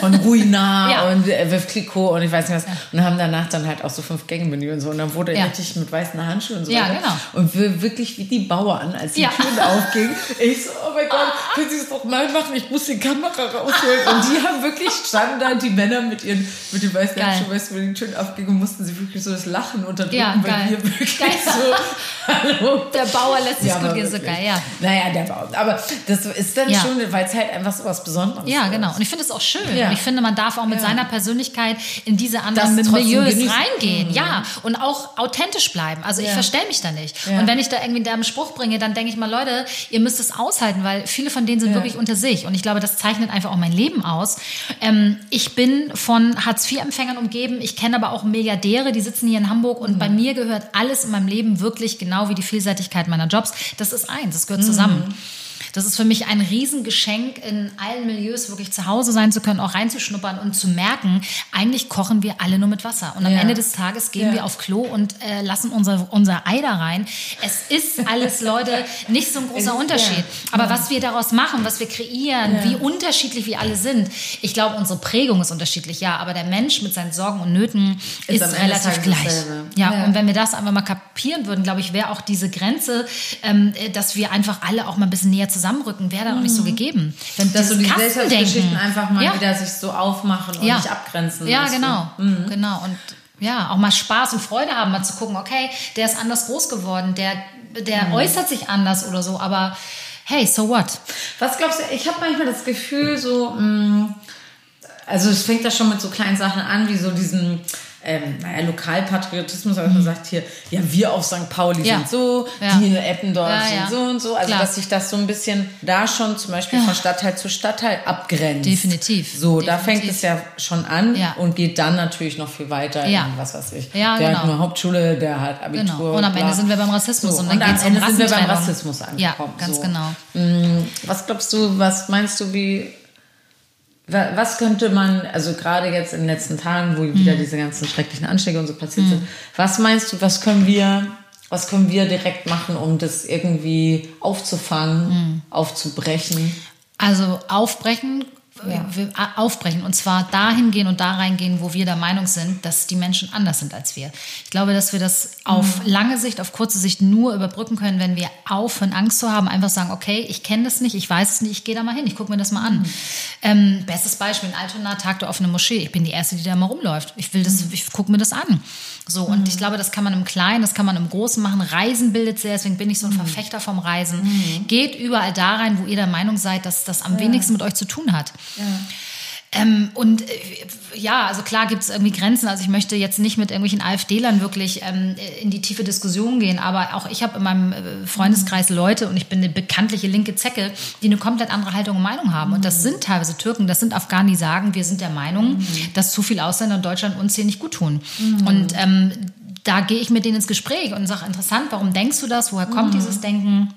Speaker 1: von Ruinar
Speaker 2: Ja.
Speaker 1: und äh, Veuve Clicquot und ich weiß nicht was. Und haben danach dann halt auch so fünf Gänge-Menü und so. Und dann wurde
Speaker 2: Ja.
Speaker 1: richtig mit weißen Handschuhen und so
Speaker 2: Ja, genau.
Speaker 1: Und wir wirklich wie die Bauern, als die
Speaker 2: Ja.
Speaker 1: Türen aufgingen. Ich so, oh mein Gott, können Sie das doch mal machen? Ich muss die Kamera rausholen. Und die haben wirklich standen da, die Männer mit ihren, mit den weißen
Speaker 2: Geil.
Speaker 1: Handschuhen, weißt du, wenn die Türen aufgingen, mussten sie wirklich so das Lachen unterdrücken,
Speaker 2: Ja,
Speaker 1: weil
Speaker 2: geil.
Speaker 1: wir wirklich
Speaker 2: Geil.
Speaker 1: so, hallo.
Speaker 2: Der Bauer lässt sich
Speaker 1: Ja,
Speaker 2: gut gehen, so geil, ja.
Speaker 1: Naja, der Bauer. Aber das ist dann
Speaker 2: Ja.
Speaker 1: schon, weil es halt einfach so was Besonderes
Speaker 2: Ja,
Speaker 1: ist.
Speaker 2: genau. Und ich finde es auch schön.
Speaker 1: Ja.
Speaker 2: Und ich finde, man darf auch mit
Speaker 1: Ja.
Speaker 2: seiner Persönlichkeit in diese anderen Milieus
Speaker 1: genießen.
Speaker 2: reingehen. Ja. Und auch authentisch bleiben. Also ich
Speaker 1: Ja.
Speaker 2: verstelle mich da nicht. Und wenn ich da irgendwie einen Spruch bringe, dann denke ich mal, Leute, ihr müsst es aushalten, weil viele von denen sind wirklich unter sich. Und ich glaube, das zeichnet einfach auch mein Leben aus. Ähm, ich bin von Hartz-IV-Empfängern umgeben. Ich kenne aber auch Milliardäre, die sitzen hier in Hamburg. Und bei mir gehört alles in meinem Leben wirklich genau wie die Vielseitigkeit meiner Jobs. Das ist eins, das gehört zusammen. Das ist für mich ein Riesengeschenk, in allen Milieus wirklich zu Hause sein zu können, auch reinzuschnuppern und zu merken, eigentlich kochen wir alle nur mit Wasser. Und am
Speaker 1: Ja.
Speaker 2: Ende des Tages gehen
Speaker 1: Ja.
Speaker 2: wir auf Klo und äh, lassen unser, unser Ei da rein. Es ist alles, Leute, nicht so ein großer
Speaker 1: ist-
Speaker 2: Unterschied.
Speaker 1: ja.
Speaker 2: Aber was wir daraus machen, was wir kreieren, wie unterschiedlich wir alle sind, ich glaube, unsere Prägung ist unterschiedlich, ja, aber der Mensch mit seinen Sorgen und Nöten
Speaker 1: Ist
Speaker 2: ist, relativ gleich. Ja. und wenn wir das einfach mal kapieren würden, glaube ich, wäre auch diese Grenze, ähm, äh, dass wir einfach alle auch mal ein bisschen näher zusammenrücken, wäre dann auch nicht so gegeben. Wenn
Speaker 1: Mhm. Dass so die Gesellschaftsgeschichten einfach mal
Speaker 2: ja.
Speaker 1: wieder sich so aufmachen und
Speaker 2: ja.
Speaker 1: nicht abgrenzen.
Speaker 2: Ja,
Speaker 1: weißt du?
Speaker 2: genau, genau. Und ja, auch mal Spaß und Freude haben, mal zu gucken, okay, der ist anders groß geworden, der, der
Speaker 1: Mhm.
Speaker 2: äußert sich anders oder so, aber hey, so what?
Speaker 1: Was glaubst du, ich habe manchmal das Gefühl, so, mh, also es fängt da schon mit so kleinen Sachen an, wie so diesen, ähm, naja, Lokalpatriotismus, aber man sagt hier, ja, wir auf St. Pauli
Speaker 2: Mhm. Ja.
Speaker 1: sind so,
Speaker 2: Ja.
Speaker 1: die in Eppendorf
Speaker 2: Ja,
Speaker 1: sind so und so. Also,
Speaker 2: Klar.
Speaker 1: dass sich das so ein bisschen da schon zum Beispiel von Stadtteil zu Stadtteil abgrenzt.
Speaker 2: Definitiv.
Speaker 1: So, da
Speaker 2: Definitiv.
Speaker 1: fängt es ja schon an und geht dann natürlich noch viel weiter
Speaker 2: Ja.
Speaker 1: in was weiß ich.
Speaker 2: Ja,
Speaker 1: der
Speaker 2: genau.
Speaker 1: hat nur Hauptschule, der hat Abitur.
Speaker 2: Genau. Und am. Ende sind wir beim Rassismus
Speaker 1: So,
Speaker 2: und dann
Speaker 1: am
Speaker 2: geht's um
Speaker 1: Ende sind wir beim. Rassismus angekommen.
Speaker 2: Ja, ganz
Speaker 1: so.
Speaker 2: genau.
Speaker 1: Mm, Was glaubst du, was meinst du, wie, was könnte man, also gerade jetzt in den letzten Tagen, wo
Speaker 2: Mhm.
Speaker 1: wieder diese ganzen schrecklichen Anschläge und so passiert sind, was meinst du, was können wir, was können wir direkt machen, um das irgendwie aufzufangen,
Speaker 2: Mhm.
Speaker 1: aufzubrechen?
Speaker 2: Also aufbrechen,
Speaker 1: Ja.
Speaker 2: wir, aufbrechen und zwar dahin gehen und da reingehen, wo wir der Meinung sind, dass die Menschen anders sind als wir. Ich glaube, dass wir das auf lange Sicht, auf kurze Sicht nur überbrücken können, wenn wir aufhören, Angst zu haben, einfach sagen, okay, ich kenne das nicht, ich weiß es nicht, ich gehe da mal hin, ich gucke mir das mal an. Ähm, bestes Beispiel, in Altona, Tag der offenen Moschee. Ich bin die Erste, die da mal rumläuft. Ich will das, ich gucke mir das an. So, und ich glaube, das kann man im Kleinen, das kann man im Großen machen. Reisen bildet sehr, deswegen bin ich so ein Verfechter vom Reisen. Geht überall da rein, wo ihr der Meinung seid, dass das am wenigsten mit euch zu tun hat. Ähm, und äh, ja, also klar gibt es irgendwie Grenzen. Also ich möchte jetzt nicht mit irgendwelchen AfD-Lern wirklich ähm, in die tiefe Diskussion gehen, aber auch ich habe in meinem äh, Freundeskreis Leute und ich bin eine bekanntliche linke Zecke, die eine komplett andere Haltung und Meinung haben. Und das sind teilweise Türken, das sind Afghanen, die sagen, wir sind der Meinung, dass zu viele Ausländer in Deutschland uns hier nicht gut tun. Und ähm, da gehe ich mit denen ins Gespräch und sage, interessant, warum denkst du das? Woher kommt dieses Denken?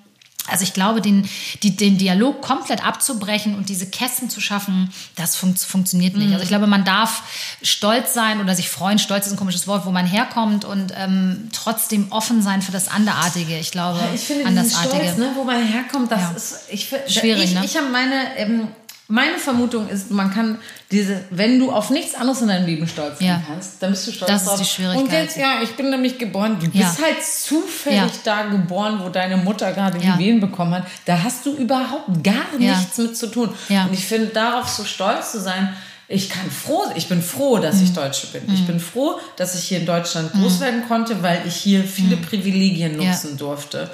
Speaker 2: Also ich glaube, den, die, den Dialog komplett abzubrechen und diese Kästen zu schaffen, das fun funktioniert nicht. Also ich glaube, man darf stolz sein oder sich freuen. Stolz ist ein komisches Wort, wo man herkommt und ähm, trotzdem offen sein für das Anderartige. Ich glaube,
Speaker 1: Ich finde
Speaker 2: Andersartige.
Speaker 1: Stolz, ne, wo man herkommt, das
Speaker 2: Ja.
Speaker 1: ist ich,
Speaker 2: Schwierig,
Speaker 1: Ich,
Speaker 2: ne?
Speaker 1: ich habe meine ähm, meine Vermutung ist, man kann diese, wenn du auf nichts anderes in deinem Leben stolz sein
Speaker 2: Ja.
Speaker 1: kannst, dann bist du stolz
Speaker 2: Das ist
Speaker 1: drauf.
Speaker 2: die Schwierigkeit.
Speaker 1: Und jetzt, ja, ich bin nämlich geboren. Du
Speaker 2: Ja.
Speaker 1: bist halt zufällig
Speaker 2: Ja.
Speaker 1: da geboren, wo deine Mutter gerade die Wehen bekommen hat. Da hast du überhaupt gar nichts mit zu tun. Und ich finde, darauf so stolz zu sein, ich kann froh, ich bin froh, dass
Speaker 2: Mhm.
Speaker 1: ich Deutsche bin. Ich bin froh, dass ich hier in Deutschland groß werden konnte, weil ich hier viele Privilegien
Speaker 2: Mhm.
Speaker 1: Nutzen durfte.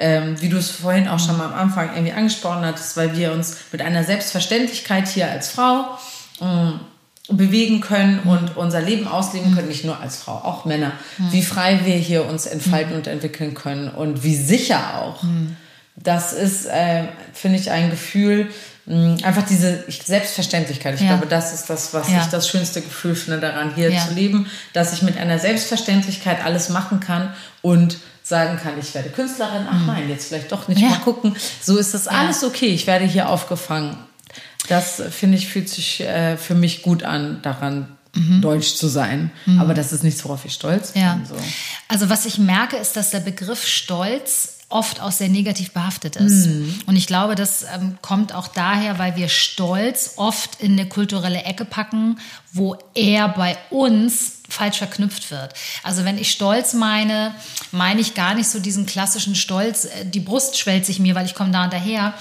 Speaker 1: Ähm, wie du es vorhin auch schon mal am Anfang irgendwie angesprochen hattest, weil wir uns mit einer Selbstverständlichkeit hier als Frau ähm, bewegen können und unser Leben ausleben können, nicht nur als Frau, auch Männer. Wie frei wir hier uns entfalten und entwickeln können und wie sicher auch. Das ist, äh, finde ich, ein Gefühl, mh, einfach diese ich- Selbstverständlichkeit. Ich
Speaker 2: Ja.
Speaker 1: glaube, das ist das, was
Speaker 2: Ja.
Speaker 1: ich das schönste Gefühl finde daran, hier
Speaker 2: Ja.
Speaker 1: zu leben, dass ich mit einer Selbstverständlichkeit alles machen kann und sagen kann, ich werde Künstlerin, ach nein, jetzt vielleicht doch nicht
Speaker 2: Mhm. Ja.
Speaker 1: mal gucken. So ist das alles okay, ich werde hier aufgefangen. Das, äh, finde ich, fühlt sich äh, für mich gut an, daran deutsch zu sein. Aber das ist nichts, worauf ich stolz
Speaker 2: Mhm. Ja.
Speaker 1: bin. So.
Speaker 2: Also was ich merke, ist, dass der Begriff Stolz oft auch sehr negativ behaftet ist.
Speaker 1: Mhm.
Speaker 2: Und ich glaube, das ähm, kommt auch daher, weil wir Stolz oft in eine kulturelle Ecke packen, wo er bei uns falsch verknüpft wird. Also wenn ich Stolz meine, meine ich gar nicht so diesen klassischen Stolz, äh, die Brust schwellt sich mir, weil ich komme da und daher.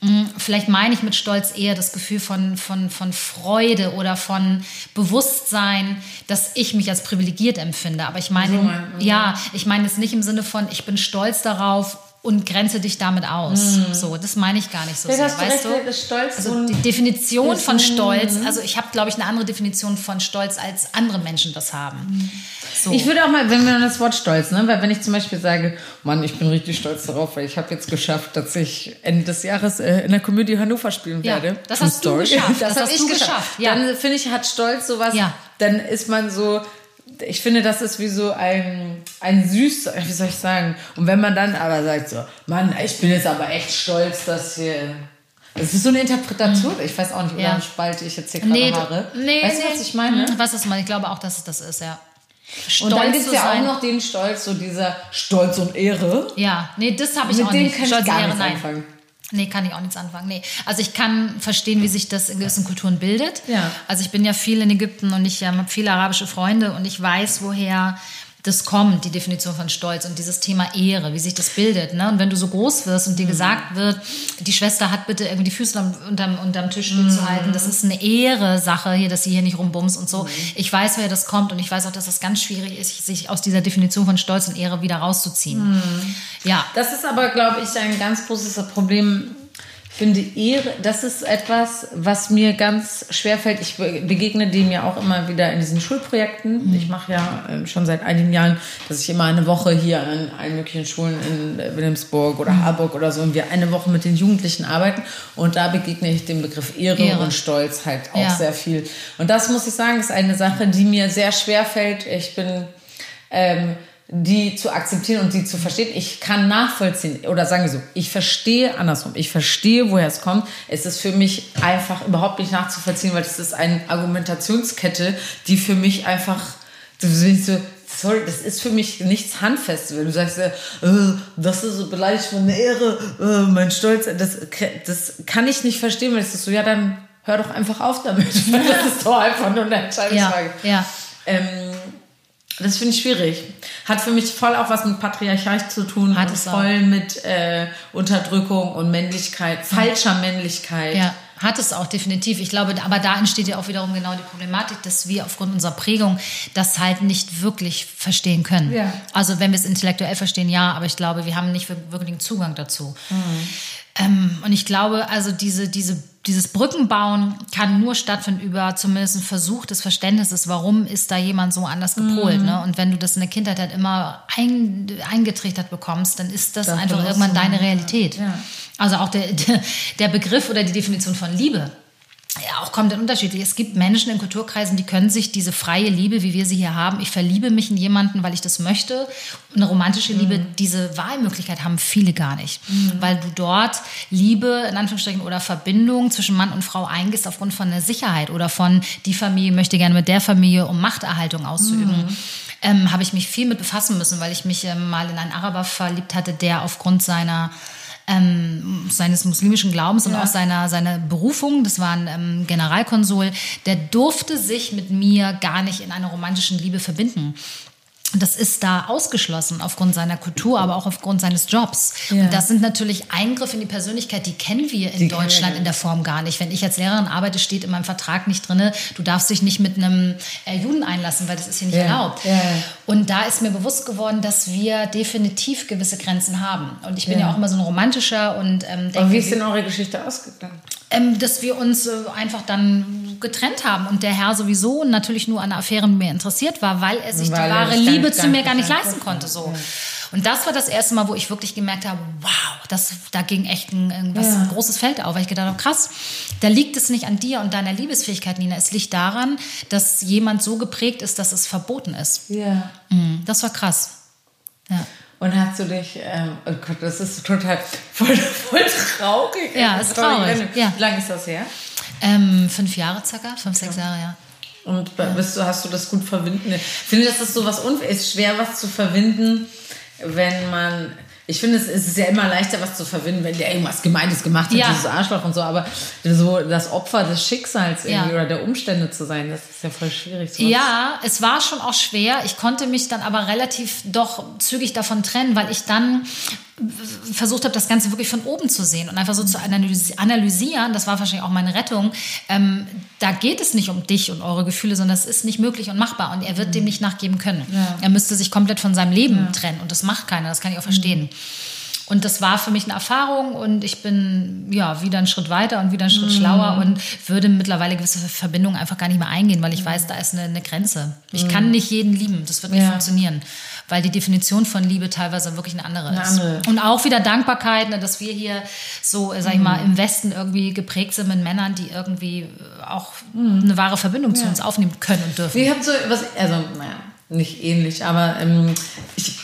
Speaker 2: Mm, Vielleicht meine ich mit Stolz eher das Gefühl von, von, von Freude oder von Bewusstsein, dass ich mich als privilegiert empfinde. Aber ich meine,
Speaker 1: So
Speaker 2: ja, ich meine es nicht im Sinne von, ich bin stolz darauf und grenze dich damit aus. So, das meine ich gar nicht so sehr, weißt
Speaker 1: recht,
Speaker 2: du?
Speaker 1: ist Stolz so
Speaker 2: Also die Definition von
Speaker 1: ein-
Speaker 2: Stolz, also ich habe, glaube ich, eine andere Definition von Stolz, als andere Menschen das haben. So.
Speaker 1: Ich würde auch mal, wenn wir das Wort Stolz, ne, weil wenn ich zum Beispiel sage, Mann, ich bin richtig stolz darauf, weil ich habe jetzt geschafft, dass ich Ende des Jahres äh, in der Komödie Hannover spielen
Speaker 2: Ja,
Speaker 1: werde.
Speaker 2: das
Speaker 1: True
Speaker 2: hast du geschafft, das
Speaker 1: hab
Speaker 2: hast
Speaker 1: ich
Speaker 2: du geschafft, ja.
Speaker 1: Dann finde ich, hat Stolz sowas,
Speaker 2: Ja.
Speaker 1: dann ist man so, ich finde, das ist wie so ein, ein süß, wie soll ich sagen? Und wenn man dann aber sagt so, Mann, ich bin jetzt aber echt stolz, dass hier... Das ist so eine Interpretation. Ich weiß auch nicht,
Speaker 2: Mhm. Ja.
Speaker 1: spalte ich jetzt hier gerade
Speaker 2: nee,
Speaker 1: Haare.
Speaker 2: du- nee,
Speaker 1: weißt
Speaker 2: nee.
Speaker 1: du, was ich meine?
Speaker 2: Hm, Was ist meine? Ich glaube auch, dass es das ist, ja.
Speaker 1: Und dann
Speaker 2: Stolz
Speaker 1: gibt es ja auch noch den Stolz, so dieser Stolz und Ehre.
Speaker 2: Ja, nee, das habe ich
Speaker 1: Mit
Speaker 2: auch
Speaker 1: dem
Speaker 2: nicht.
Speaker 1: kann ich
Speaker 2: Stolz
Speaker 1: gar
Speaker 2: Ehre, nein.
Speaker 1: anfangen.
Speaker 2: Nee, kann ich auch nichts anfangen. Nee. Also ich kann verstehen, wie sich das in gewissen Kulturen bildet.
Speaker 1: Ja.
Speaker 2: Also ich bin ja viel in Ägypten und ich ähm, habe viele arabische Freunde und ich weiß, woher das kommt, die Definition von Stolz und dieses Thema Ehre, wie sich das bildet. Ne? Und wenn du so groß wirst und dir
Speaker 1: Mhm.
Speaker 2: gesagt wird, die Schwester hat bitte irgendwie die Füße unterm, unterm Tisch
Speaker 1: Mhm.
Speaker 2: zu halten, das ist eine Ehre-Sache hier, dass sie hier nicht rumbumst und so. Ich weiß, woher das kommt und ich weiß auch, dass das ganz schwierig ist, sich aus dieser Definition von Stolz und Ehre wieder rauszuziehen.
Speaker 1: Mhm.
Speaker 2: Ja,
Speaker 1: Das ist aber, glaube ich, ein ganz großes Problem. Ich finde Ehre, das ist etwas, was mir ganz schwer fällt. Ich be- begegne dem ja auch immer wieder in diesen Schulprojekten. Ich mache ja ähm, schon seit einigen Jahren, dass ich immer eine Woche hier an allen möglichen Schulen in äh, Wilhelmsburg oder Harburg oder so und wir eine Woche mit den Jugendlichen arbeiten. Und da begegne ich dem Begriff Ehre,
Speaker 2: Ehre.
Speaker 1: und Stolz halt auch
Speaker 2: Ja.
Speaker 1: sehr viel. Und das muss ich sagen, ist eine Sache, die mir sehr schwer fällt. Ich bin ähm, die zu akzeptieren und die zu verstehen. Ich kann nachvollziehen, oder sagen wir so, ich verstehe andersrum, ich verstehe, woher es kommt. Es ist für mich einfach überhaupt nicht nachzuvollziehen, weil es ist eine Argumentationskette, die für mich einfach, das ist so, sorry, das ist für mich nichts Handfestes. Wenn du sagst, äh, das ist so beleidigt meine Ehre, äh, mein Stolz, das, das kann ich nicht verstehen, weil es ist so, ja, dann hör doch einfach auf damit. Weil das ist doch einfach nur eine
Speaker 2: ja,
Speaker 1: Entscheidungsfrage.
Speaker 2: ja.
Speaker 1: Ähm, das finde ich schwierig. Hat für mich voll auch was mit Patriarchat zu tun.
Speaker 2: Hat es auch.
Speaker 1: voll mit äh, Unterdrückung und Männlichkeit, falscher Männlichkeit.
Speaker 2: Ja, hat es auch definitiv. Ich glaube, aber da entsteht ja auch wiederum genau die Problematik, dass wir aufgrund unserer Prägung das halt nicht wirklich verstehen können.
Speaker 1: Ja.
Speaker 2: Also wenn wir es intellektuell verstehen, ja, aber ich glaube, wir haben nicht wirklich einen Zugang dazu. Ähm, und ich glaube, also diese, diese, dieses Brückenbauen kann nur stattfinden über zumindest einen Versuch des Verständnisses, warum ist da jemand so anders gepolt. Ne? Und wenn du das in der Kindheit halt immer ein, eingetrichtert bekommst, dann ist das
Speaker 1: Davon
Speaker 2: einfach irgendwann
Speaker 1: so,
Speaker 2: deine Realität.
Speaker 1: Ja.
Speaker 2: Also auch der, der, der Begriff oder die Definition von Liebe. Ja, auch kommt unterschiedlich. Es gibt Menschen in Kulturkreisen, die können sich diese freie Liebe, wie wir sie hier haben, ich verliebe mich in jemanden, weil ich das möchte. Eine romantische Liebe, diese Wahlmöglichkeit haben viele gar nicht. Weil du dort Liebe, in Anführungsstrichen, oder Verbindung zwischen Mann und Frau eingehst aufgrund von der Sicherheit oder von die Familie möchte gerne mit der Familie, um Machterhaltung auszuüben. Ähm, habe ich mich viel mit befassen müssen, weil ich mich ähm, mal in einen Araber verliebt hatte, der aufgrund seiner ähm, seines muslimischen Glaubens und
Speaker 1: Ja.
Speaker 2: auch seiner, seiner Berufung, das war ein ähm, Generalkonsul, der durfte sich mit mir gar nicht in einer romantischen Liebe verbinden. Und Das ist da ausgeschlossen aufgrund seiner Kultur, aber auch aufgrund seines Jobs.
Speaker 1: Ja.
Speaker 2: Und das sind natürlich Eingriffe in die Persönlichkeit, die kennen wir in
Speaker 1: Die
Speaker 2: Deutschland in der Form gar nicht. Wenn ich als Lehrerin arbeite, steht in meinem Vertrag nicht drin, du darfst dich nicht mit einem äh, Juden einlassen, weil das ist hier nicht
Speaker 1: Ja.
Speaker 2: erlaubt.
Speaker 1: Ja.
Speaker 2: Und da ist mir bewusst geworden, dass wir definitiv gewisse Grenzen haben. Und ich bin ja, auch immer so ein romantischer und ähm,
Speaker 1: Aber
Speaker 2: denke,
Speaker 1: wie ist denn eure Geschichte ausgegangen?
Speaker 2: ähm, dass wir uns äh, einfach dann getrennt haben und der Herr sowieso natürlich nur an der Affäre mit mir interessiert war, weil er sich
Speaker 1: Weil
Speaker 2: die wahre Liebe zu mir gar nicht leisten konnte. So. Und das war das erste Mal, wo ich wirklich gemerkt habe, wow, das, da ging echt ein, ein, was,
Speaker 1: Ja.
Speaker 2: ein großes Feld auf. Weil ich gedacht habe, krass, da liegt es nicht an dir und deiner Liebesfähigkeit, Nina. Es liegt daran, dass jemand so geprägt ist, dass es verboten ist.
Speaker 1: Ja.
Speaker 2: Mhm, Das war krass. Ja.
Speaker 1: Und hast du dich, ähm, oh Gott, das ist total voll, voll traurig.
Speaker 2: Ja, ist traurig, ja.
Speaker 1: Wie lange ist das her?
Speaker 2: Ähm, fünf Jahre circa, fünf, sechs Jahre, ja.
Speaker 1: Und bist du, hast du das gut verwinden? Ich finde, das ist so was unfair. Ist schwer, was zu verwinden, wenn man. ich finde, es ist ja immer leichter, was zu verbinden, wenn der irgendwas Gemeines gemacht hat,
Speaker 2: Ja.
Speaker 1: dieses Arschloch und so. Aber so das Opfer des Schicksals
Speaker 2: Ja.
Speaker 1: oder der Umstände zu sein, das ist ja voll schwierig. So
Speaker 2: Ja, es war schon auch schwer. Ich konnte mich dann aber relativ doch zügig davon trennen, weil ich dann versucht habe, das Ganze wirklich von oben zu sehen und einfach so zu analysi- analysieren. Das war wahrscheinlich auch meine Rettung. Ähm, da geht es nicht um dich und eure Gefühle, sondern es ist nicht möglich und machbar und er wird dem nicht nachgeben können. Er müsste sich komplett von seinem Leben trennen und das macht keiner. Das kann ich auch verstehen. Und das war für mich eine Erfahrung und ich bin ja wieder einen Schritt weiter und wieder einen Schritt schlauer und würde mittlerweile gewisse Verbindungen einfach gar nicht mehr eingehen, weil ich weiß, da ist eine, eine Grenze. Ich kann nicht jeden lieben, das wird nicht
Speaker 1: Ja.
Speaker 2: funktionieren, weil die Definition von Liebe teilweise wirklich eine andere ist.
Speaker 1: andere.
Speaker 2: Und auch wieder Dankbarkeit, ne, dass wir hier so, äh, sag ich mal, im Westen irgendwie geprägt sind mit Männern, die irgendwie äh, auch eine wahre Verbindung zu uns aufnehmen können und dürfen.
Speaker 1: Ich habe so was, also naja, nicht ähnlich, aber ähm, ich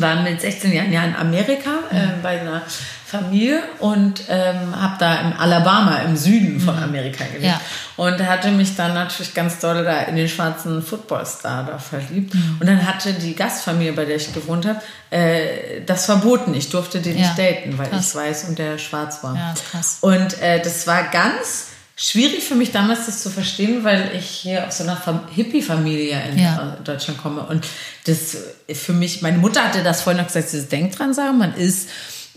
Speaker 1: war mit 16 Jahren ja in Amerika äh, bei einer Familie und ähm, habe da in Alabama im Süden von Amerika gelebt.
Speaker 2: Ja.
Speaker 1: Und hatte mich dann natürlich ganz doll da in den schwarzen Footballstar da verliebt. Und dann hatte die Gastfamilie, bei der ich gewohnt habe, äh, das verboten. Ich durfte den
Speaker 2: Ja.
Speaker 1: nicht daten, weil
Speaker 2: Krass.
Speaker 1: ich weiß und der schwarz war.
Speaker 2: Ja, krass.
Speaker 1: Und äh, das war ganz schwierig für mich damals, das zu verstehen, weil ich hier aus so einer Fam- Hippie-Familie in
Speaker 2: Ja.
Speaker 1: Deutschland komme. Und das äh, für mich, meine Mutter hatte das vorhin noch gesagt, sie denkt dran, sagen, man ist.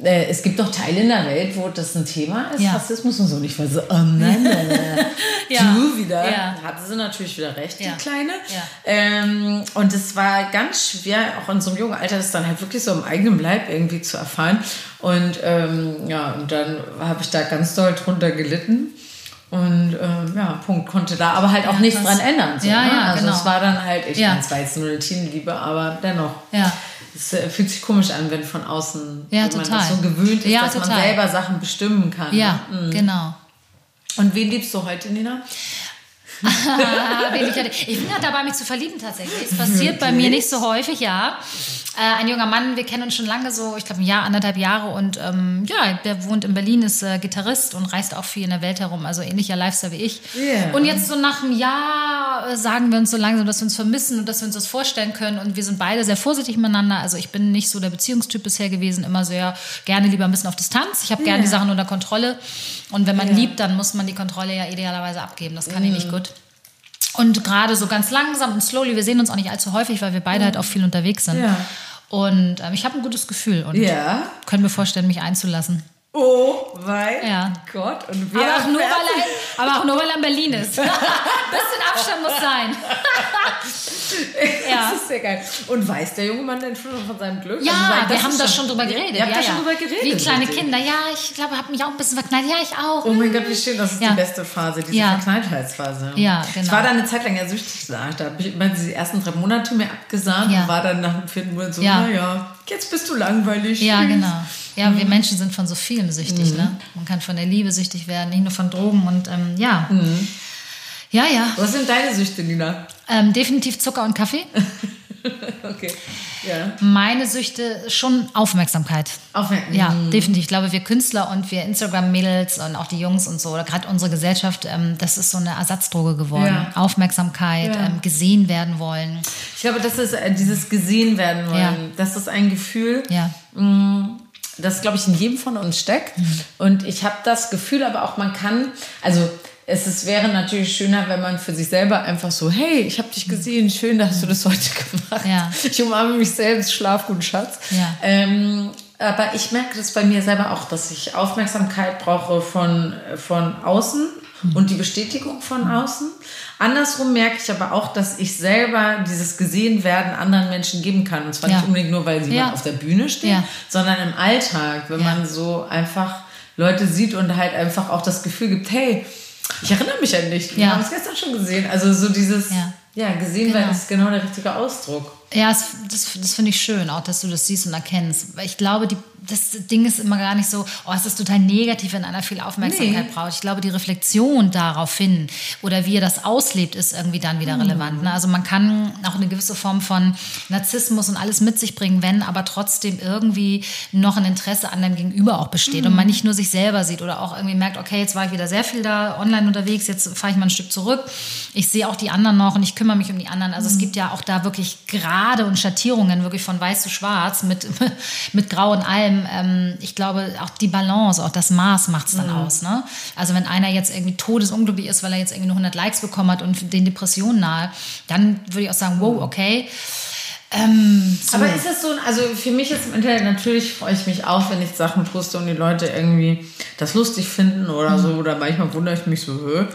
Speaker 1: Äh, es gibt doch Teile in der Welt, wo das ein Thema ist,
Speaker 2: Ja.
Speaker 1: Rassismus und so. Und ich war so, oh nein, äh,
Speaker 2: Ja.
Speaker 1: du wieder.
Speaker 2: Ja.
Speaker 1: Hatte sie natürlich wieder recht,
Speaker 2: Ja.
Speaker 1: die Kleine. Ähm, und es war ganz schwer, auch in so einem jungen Alter, das dann halt wirklich so im eigenen Leib irgendwie zu erfahren. Und ähm, ja, und dann habe ich da ganz doll drunter gelitten. Und ähm, ja, Punkt, konnte da aber halt auch
Speaker 2: Ja,
Speaker 1: nichts dran ändern. So,
Speaker 2: Ja,
Speaker 1: ne?
Speaker 2: ja,
Speaker 1: also
Speaker 2: genau.
Speaker 1: es war dann halt, ich
Speaker 2: Ja.
Speaker 1: meine, es war jetzt nur eine Teenliebe, aber dennoch.
Speaker 2: Ja.
Speaker 1: Es äh, fühlt sich komisch an, wenn von außen
Speaker 2: Ja,
Speaker 1: wenn man das so gewöhnt ist, dass man
Speaker 2: total.
Speaker 1: selber Sachen bestimmen kann.
Speaker 2: Ja,
Speaker 1: Mhm.
Speaker 2: genau.
Speaker 1: Und wen liebst du heute, Nina?
Speaker 2: Ich, bin gerade dabei, mich zu verlieben tatsächlich. Es passiert bei mir nicht so häufig, ja. Äh, ein junger Mann, wir kennen uns schon lange so, ich glaube ein Jahr, anderthalb Jahre und ähm, ja, der wohnt in Berlin, ist äh, Gitarrist und reist auch viel in der Welt herum, also ähnlicher Lifestyle wie ich.
Speaker 1: Ja.
Speaker 2: Und jetzt so nach einem Jahr äh, sagen wir uns so langsam, dass wir uns vermissen und dass wir uns das vorstellen können und wir sind beide sehr vorsichtig miteinander. Also ich bin nicht so der Beziehungstyp bisher gewesen, immer sehr gerne lieber ein bisschen auf Distanz. Ich habe gerne die Sachen unter Kontrolle und wenn man liebt, dann muss man die Kontrolle ja idealerweise abgeben. Das kann ich nicht gut. Und gerade so ganz langsam und slowly, wir sehen uns auch nicht allzu häufig, weil wir beide halt auch viel unterwegs sind.
Speaker 1: Ja.
Speaker 2: Und ähm, ich habe ein gutes Gefühl und
Speaker 1: Ja.
Speaker 2: können mir vorstellen, mich einzulassen.
Speaker 1: Oh, weil
Speaker 2: Ja.
Speaker 1: Gott und
Speaker 2: Aber
Speaker 1: wer
Speaker 2: auch, nur, weil er, aber auch nur, weil er in Berlin ist. Bisschen Abstand muss sein. ja.
Speaker 1: Das ist sehr geil. Und weiß der junge Mann denn schon von seinem Glück?
Speaker 2: Ja,
Speaker 1: Also,
Speaker 2: wir haben da schon drüber geredet.
Speaker 1: Ihr habt
Speaker 2: ja,
Speaker 1: da schon
Speaker 2: ja.
Speaker 1: drüber geredet.
Speaker 2: Wie kleine. Kinder. Ja, ich glaube, habe mich auch ein bisschen verknallt. Ja, ich auch.
Speaker 1: Oh mein Gott, wie schön, das ist
Speaker 2: Ja.
Speaker 1: die beste Phase, diese
Speaker 2: Ja.
Speaker 1: Verknalltheitsphase.
Speaker 2: Ja,
Speaker 1: Ich
Speaker 2: genau.
Speaker 1: war da eine Zeit lang ja süchtig. Da habe ich immer die ersten drei Monate mir abgesahnt
Speaker 2: Ja.
Speaker 1: und war dann nach dem vierten Monat so,
Speaker 2: Ja.
Speaker 1: naja, jetzt bist du langweilig.
Speaker 2: Ja, genau. Ja, wir Menschen sind von so vielem süchtig. Ne? Man kann von der Liebe süchtig werden, nicht nur von Drogen und ähm, ja. Ja, ja.
Speaker 1: Was sind deine Süchte, Nina?
Speaker 2: Ähm, definitiv Zucker und Kaffee.
Speaker 1: Okay. Ja.
Speaker 2: Meine Süchte schon Aufmerksamkeit.
Speaker 1: Aufmerksam.
Speaker 2: Ja, definitiv. Ich glaube, wir Künstler und wir Instagram-Mädels und auch die Jungs und so, oder gerade unsere Gesellschaft, ähm, das ist so eine Ersatzdroge geworden.
Speaker 1: Ja.
Speaker 2: Aufmerksamkeit,
Speaker 1: Ja.
Speaker 2: ähm, gesehen werden wollen.
Speaker 1: Ich glaube, das ist äh, dieses gesehen werden wollen. Das ist ein Gefühl,
Speaker 2: Ja.
Speaker 1: Das, glaube ich, in jedem von uns steckt. Und ich habe das Gefühl, aber auch man kann, also es ist, wäre natürlich schöner, wenn man für sich selber einfach so, hey, ich habe dich gesehen, schön, dass du das heute gemacht.
Speaker 2: Ja.
Speaker 1: Ich umarme mich selbst, schlaf gut, Schatz.
Speaker 2: Ja.
Speaker 1: Ähm, aber ich merke das bei mir selber auch, dass ich Aufmerksamkeit brauche von, von außen und die Bestätigung von außen. Andersrum merke ich aber auch, dass ich selber dieses gesehen werden anderen Menschen geben kann. Und zwar
Speaker 2: Ja.
Speaker 1: nicht unbedingt nur, weil sie
Speaker 2: Ja.
Speaker 1: auf der Bühne stehen,
Speaker 2: Ja.
Speaker 1: sondern im Alltag, wenn man so einfach Leute sieht und halt einfach auch das Gefühl gibt, hey, ich erinnere mich an dich, wir haben es gestern schon gesehen. Also so dieses,
Speaker 2: Ja.
Speaker 1: gesehen werden
Speaker 2: Genau.
Speaker 1: ist genau der richtige Ausdruck.
Speaker 2: Ja, das, das, das finde ich schön, auch dass du das siehst und erkennst. Ich glaube, die, das Ding ist immer gar nicht so, oh, es ist total negativ, wenn einer viel Aufmerksamkeit nee. braucht. Ich glaube, die Reflexion daraufhin oder wie er das auslebt, ist irgendwie dann wieder relevant. Ne? Also man kann auch eine gewisse Form von Narzissmus und alles mit sich bringen, wenn aber trotzdem irgendwie noch ein Interesse an dem Gegenüber auch besteht mhm. und man nicht nur sich selber sieht oder auch irgendwie merkt, okay, jetzt war ich wieder sehr viel da online unterwegs, jetzt fahre ich mal ein Stück zurück. Ich sehe auch die anderen noch und ich kümmere mich um die anderen. Also mhm. es gibt ja auch da wirklich Gerade und Schattierungen, wirklich von weiß zu schwarz mit, mit grau und allem. Ähm, ich glaube, auch die Balance, auch das Maß macht es dann mhm. aus. Ne? Also wenn einer jetzt irgendwie todesunglücklich ist, weil er jetzt irgendwie nur 100 Likes bekommen hat und den Depressionen nahe, dann würde ich auch sagen, wow, okay.
Speaker 1: Ähm, so. Aber ist es so, also für mich ist im Internet natürlich freue ich mich auch, wenn ich Sachen poste und die Leute irgendwie das lustig finden oder mhm. so. Oder manchmal wundere ich mich so,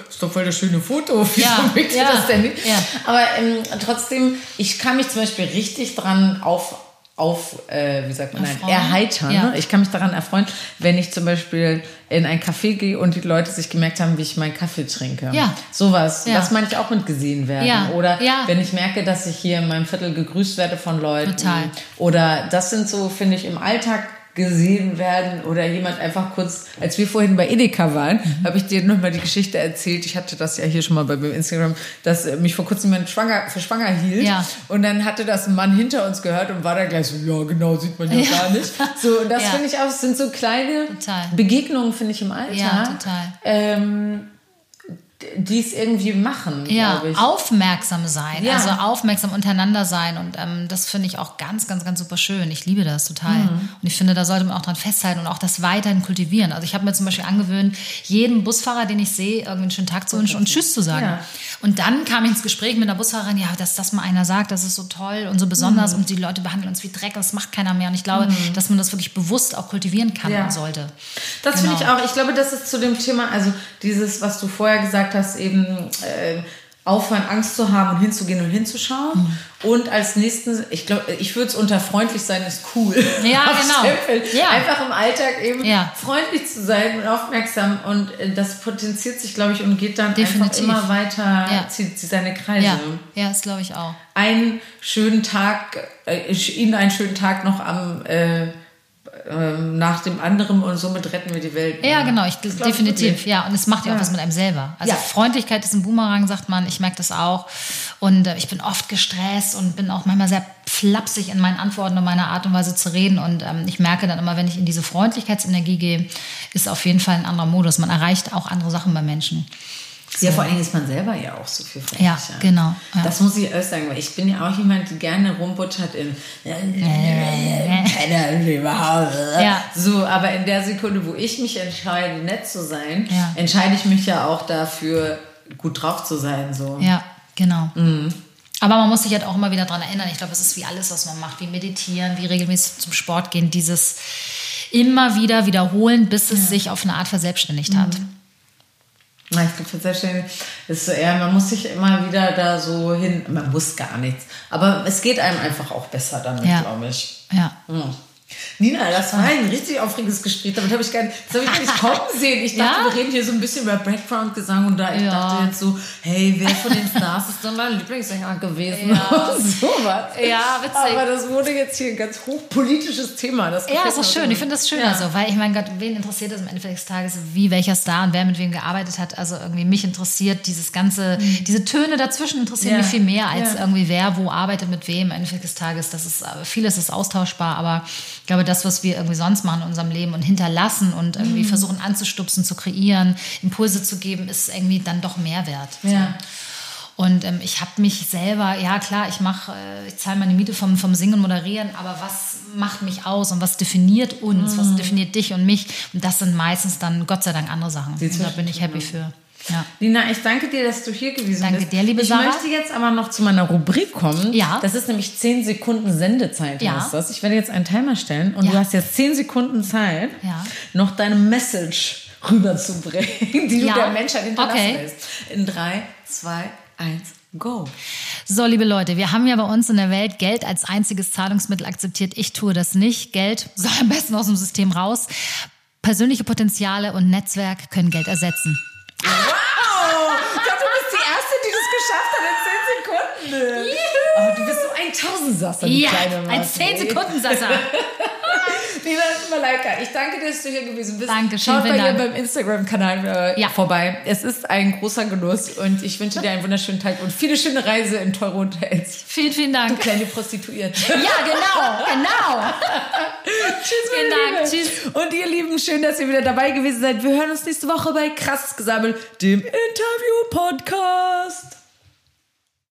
Speaker 1: ist doch voll das schöne Foto. Wieso ja, ja, das denn nicht? Ja. Aber ähm, trotzdem, ich kann mich zum Beispiel richtig dran auf auf, äh, wie sagt man, nein, erheitern. Ja. Ne? Ich kann mich daran erfreuen, wenn ich zum Beispiel in ein Café gehe und die Leute sich gemerkt haben, wie ich meinen Kaffee trinke. Ja. Sowas. Ja. Das meine ich auch mit gesehen werden. Ja. Oder ja. wenn ich merke, dass ich hier in meinem Viertel gegrüßt werde von Leuten. Total. Oder das sind so, finde ich, im Alltag gesehen werden oder jemand einfach kurz, als wir vorhin bei Edeka waren, mhm. habe ich dir nochmal die Geschichte erzählt. Ich hatte das ja hier schon mal bei meinem Instagram, dass mich vor kurzem jemand schwanger, für schwanger hielt. Ja. Und dann hatte das ein Mann hinter uns gehört und war da gleich so, ja genau, sieht man ja, ja. gar nicht. So, und das ja. finde ich auch, sind so kleine total. Begegnungen, finde ich, im Alltag. Ja, total. Ähm, die es irgendwie machen.
Speaker 2: Ja, aufmerksam sein, ja. also aufmerksam untereinander sein und ähm, das finde ich auch ganz, ganz, ganz super schön. Ich liebe das total mhm. und ich finde, da sollte man auch dran festhalten und auch das weiterhin kultivieren. Also ich habe mir zum Beispiel angewöhnt, jedem Busfahrer, den ich sehe, irgendwie einen schönen Tag zu wünschen und Tschüss zu sagen. Ja. Und dann kam ich ins Gespräch mit einer Busfahrerin, ja, dass das mal einer sagt, das ist so toll und so besonders mhm. und die Leute behandeln uns wie Dreck, das macht keiner mehr und ich glaube, mhm. dass man das wirklich bewusst auch kultivieren kann ja. und sollte.
Speaker 1: Das genau. finde ich auch. Ich glaube, das ist zu dem Thema, also dieses, was du vorher gesagt gesagt hast, eben äh, aufhören, Angst zu haben und hinzugehen und hinzuschauen. Mhm. Und als nächsten, ich glaube, ich würde es unter freundlich sein, ist cool. Ja, genau. Ja. Einfach im Alltag eben ja. freundlich zu sein und aufmerksam. Und äh, das potenziert sich, glaube ich, und geht dann Definitiv. einfach immer weiter, ja. zieht, seine Kreise.
Speaker 2: Ja, ja das glaube ich auch.
Speaker 1: Einen schönen Tag, äh, Ihnen einen schönen Tag noch am äh, nach dem anderen und somit retten wir die Welt.
Speaker 2: Ja, genau, ich, ich definitiv. Ja, und es macht ja, ja, auch was mit einem selber. Also ja. Freundlichkeit ist ein Boomerang, sagt man. Ich merke das auch. Und äh, ich bin oft gestresst und bin auch manchmal sehr flapsig in meinen Antworten und meiner Art und Weise zu reden. Und ähm, ich merke dann immer, wenn ich in diese Freundlichkeitsenergie gehe, ist auf jeden Fall ein anderer Modus. Man erreicht auch andere Sachen bei Menschen.
Speaker 1: So. Ja, vor allem ist man selber ja auch so viel
Speaker 2: freundlicher. Ja, genau. Ja.
Speaker 1: Das muss ich auch sagen, weil ich bin ja auch jemand, die gerne rumbuttert in ja. So, aber in der Sekunde, wo ich mich entscheide, nett zu sein, ja. entscheide ich mich ja auch dafür, gut drauf zu sein. So.
Speaker 2: Ja, genau. Mhm. Aber man muss sich halt auch immer wieder daran erinnern. Ich glaube, es ist wie alles, was man macht, wie meditieren, wie regelmäßig zum Sport gehen, dieses immer wieder wiederholen, bis es sich auf eine Art verselbstständigt hat. Mhm.
Speaker 1: Ich glaube, selbstständig ist so eher, man muss sich immer wieder da so hin, man muss gar nichts. Aber es geht einem einfach auch besser damit, ja. glaube ich. Ja. Mhm. Nina, das war ein richtig aufregendes Gespräch. Damit habe ich gar nicht, das habe ich nicht kommen sehen. Ich dachte, ja? wir reden hier so ein bisschen über Background-Gesang und da ich ja. dachte jetzt so, hey, wer von den Stars ist denn mein Lieblingssänger gewesen? Ja. so was. Ja, witzig. Aber das wurde jetzt hier ein ganz hochpolitisches Thema.
Speaker 2: Das ja, ist doch schön. Ich finde das schön. Ja. Also, weil ich meine Gott, wen interessiert es am Ende des Tages, wie welcher Star und wer mit wem gearbeitet hat? Also irgendwie mich interessiert dieses ganze, mhm. diese Töne dazwischen interessieren mich viel mehr als irgendwie wer wo arbeitet mit wem am Ende des Tages. Das ist, vieles ist austauschbar, aber ich glaube, das, was wir irgendwie sonst machen in unserem Leben und hinterlassen und irgendwie mhm. versuchen anzustupsen, zu kreieren, Impulse zu geben, ist irgendwie dann doch Mehrwert. Ja. So. Und ähm, ich habe mich selber, ja klar, ich mache, äh, ich zahle meine Miete vom, vom Singen und Moderieren, aber was macht mich aus und was definiert uns, mhm. was definiert dich und mich? Und das sind meistens dann Gott sei Dank andere Sachen. Da bin ich happy für.
Speaker 1: Ja. Lina, ich danke dir, dass du hier gewesen
Speaker 2: danke
Speaker 1: bist.
Speaker 2: Danke dir, liebe
Speaker 1: Sarah. Ich möchte jetzt aber noch zu meiner Rubrik kommen. Ja. Das ist nämlich 10 Sekunden Sendezeit. Ja. das. Ich werde jetzt einen Timer stellen und ja. du hast jetzt 10 Sekunden Zeit, ja. noch deine Message rüberzubringen, die du ja. der Menschheit hinterlassen okay. willst. In 3, 2, 1, Go.
Speaker 2: So, liebe Leute, wir haben ja bei uns in der Welt Geld als einziges Zahlungsmittel akzeptiert. Ich tue das nicht. Geld soll am besten aus dem System raus. Persönliche Potenziale und Netzwerk können Geld ersetzen.
Speaker 1: Wow! Ich glaube, du bist die Erste, die das geschafft hat in 10 Sekunden. Yeah. Oh, du bist so ein Tausendsasser, die
Speaker 2: ja, kleine Maus. ein 10 Sekunden Sasser.
Speaker 1: Liebe Malaika, ich danke dir, dass du hier gewesen bist.
Speaker 2: Dankeschön,
Speaker 1: Schaut bei
Speaker 2: vielen
Speaker 1: ihr
Speaker 2: Dank.
Speaker 1: beim Instagram-Kanal äh,
Speaker 2: Ja.
Speaker 1: vorbei. Es ist ein großer Genuss und ich wünsche dir einen wunderschönen Tag und viele schöne Reise in teure Hotels.
Speaker 2: Vielen, vielen Dank.
Speaker 1: Kleine Prostituierte.
Speaker 2: Ja, genau, genau.
Speaker 1: Tschüss,
Speaker 2: Vielen
Speaker 1: meine
Speaker 2: Dank,
Speaker 1: Liebe.
Speaker 2: tschüss.
Speaker 1: Und ihr Lieben, schön, dass ihr wieder dabei gewesen seid. Wir hören uns nächste Woche bei Krasses Gesammelt, dem Interview-Podcast.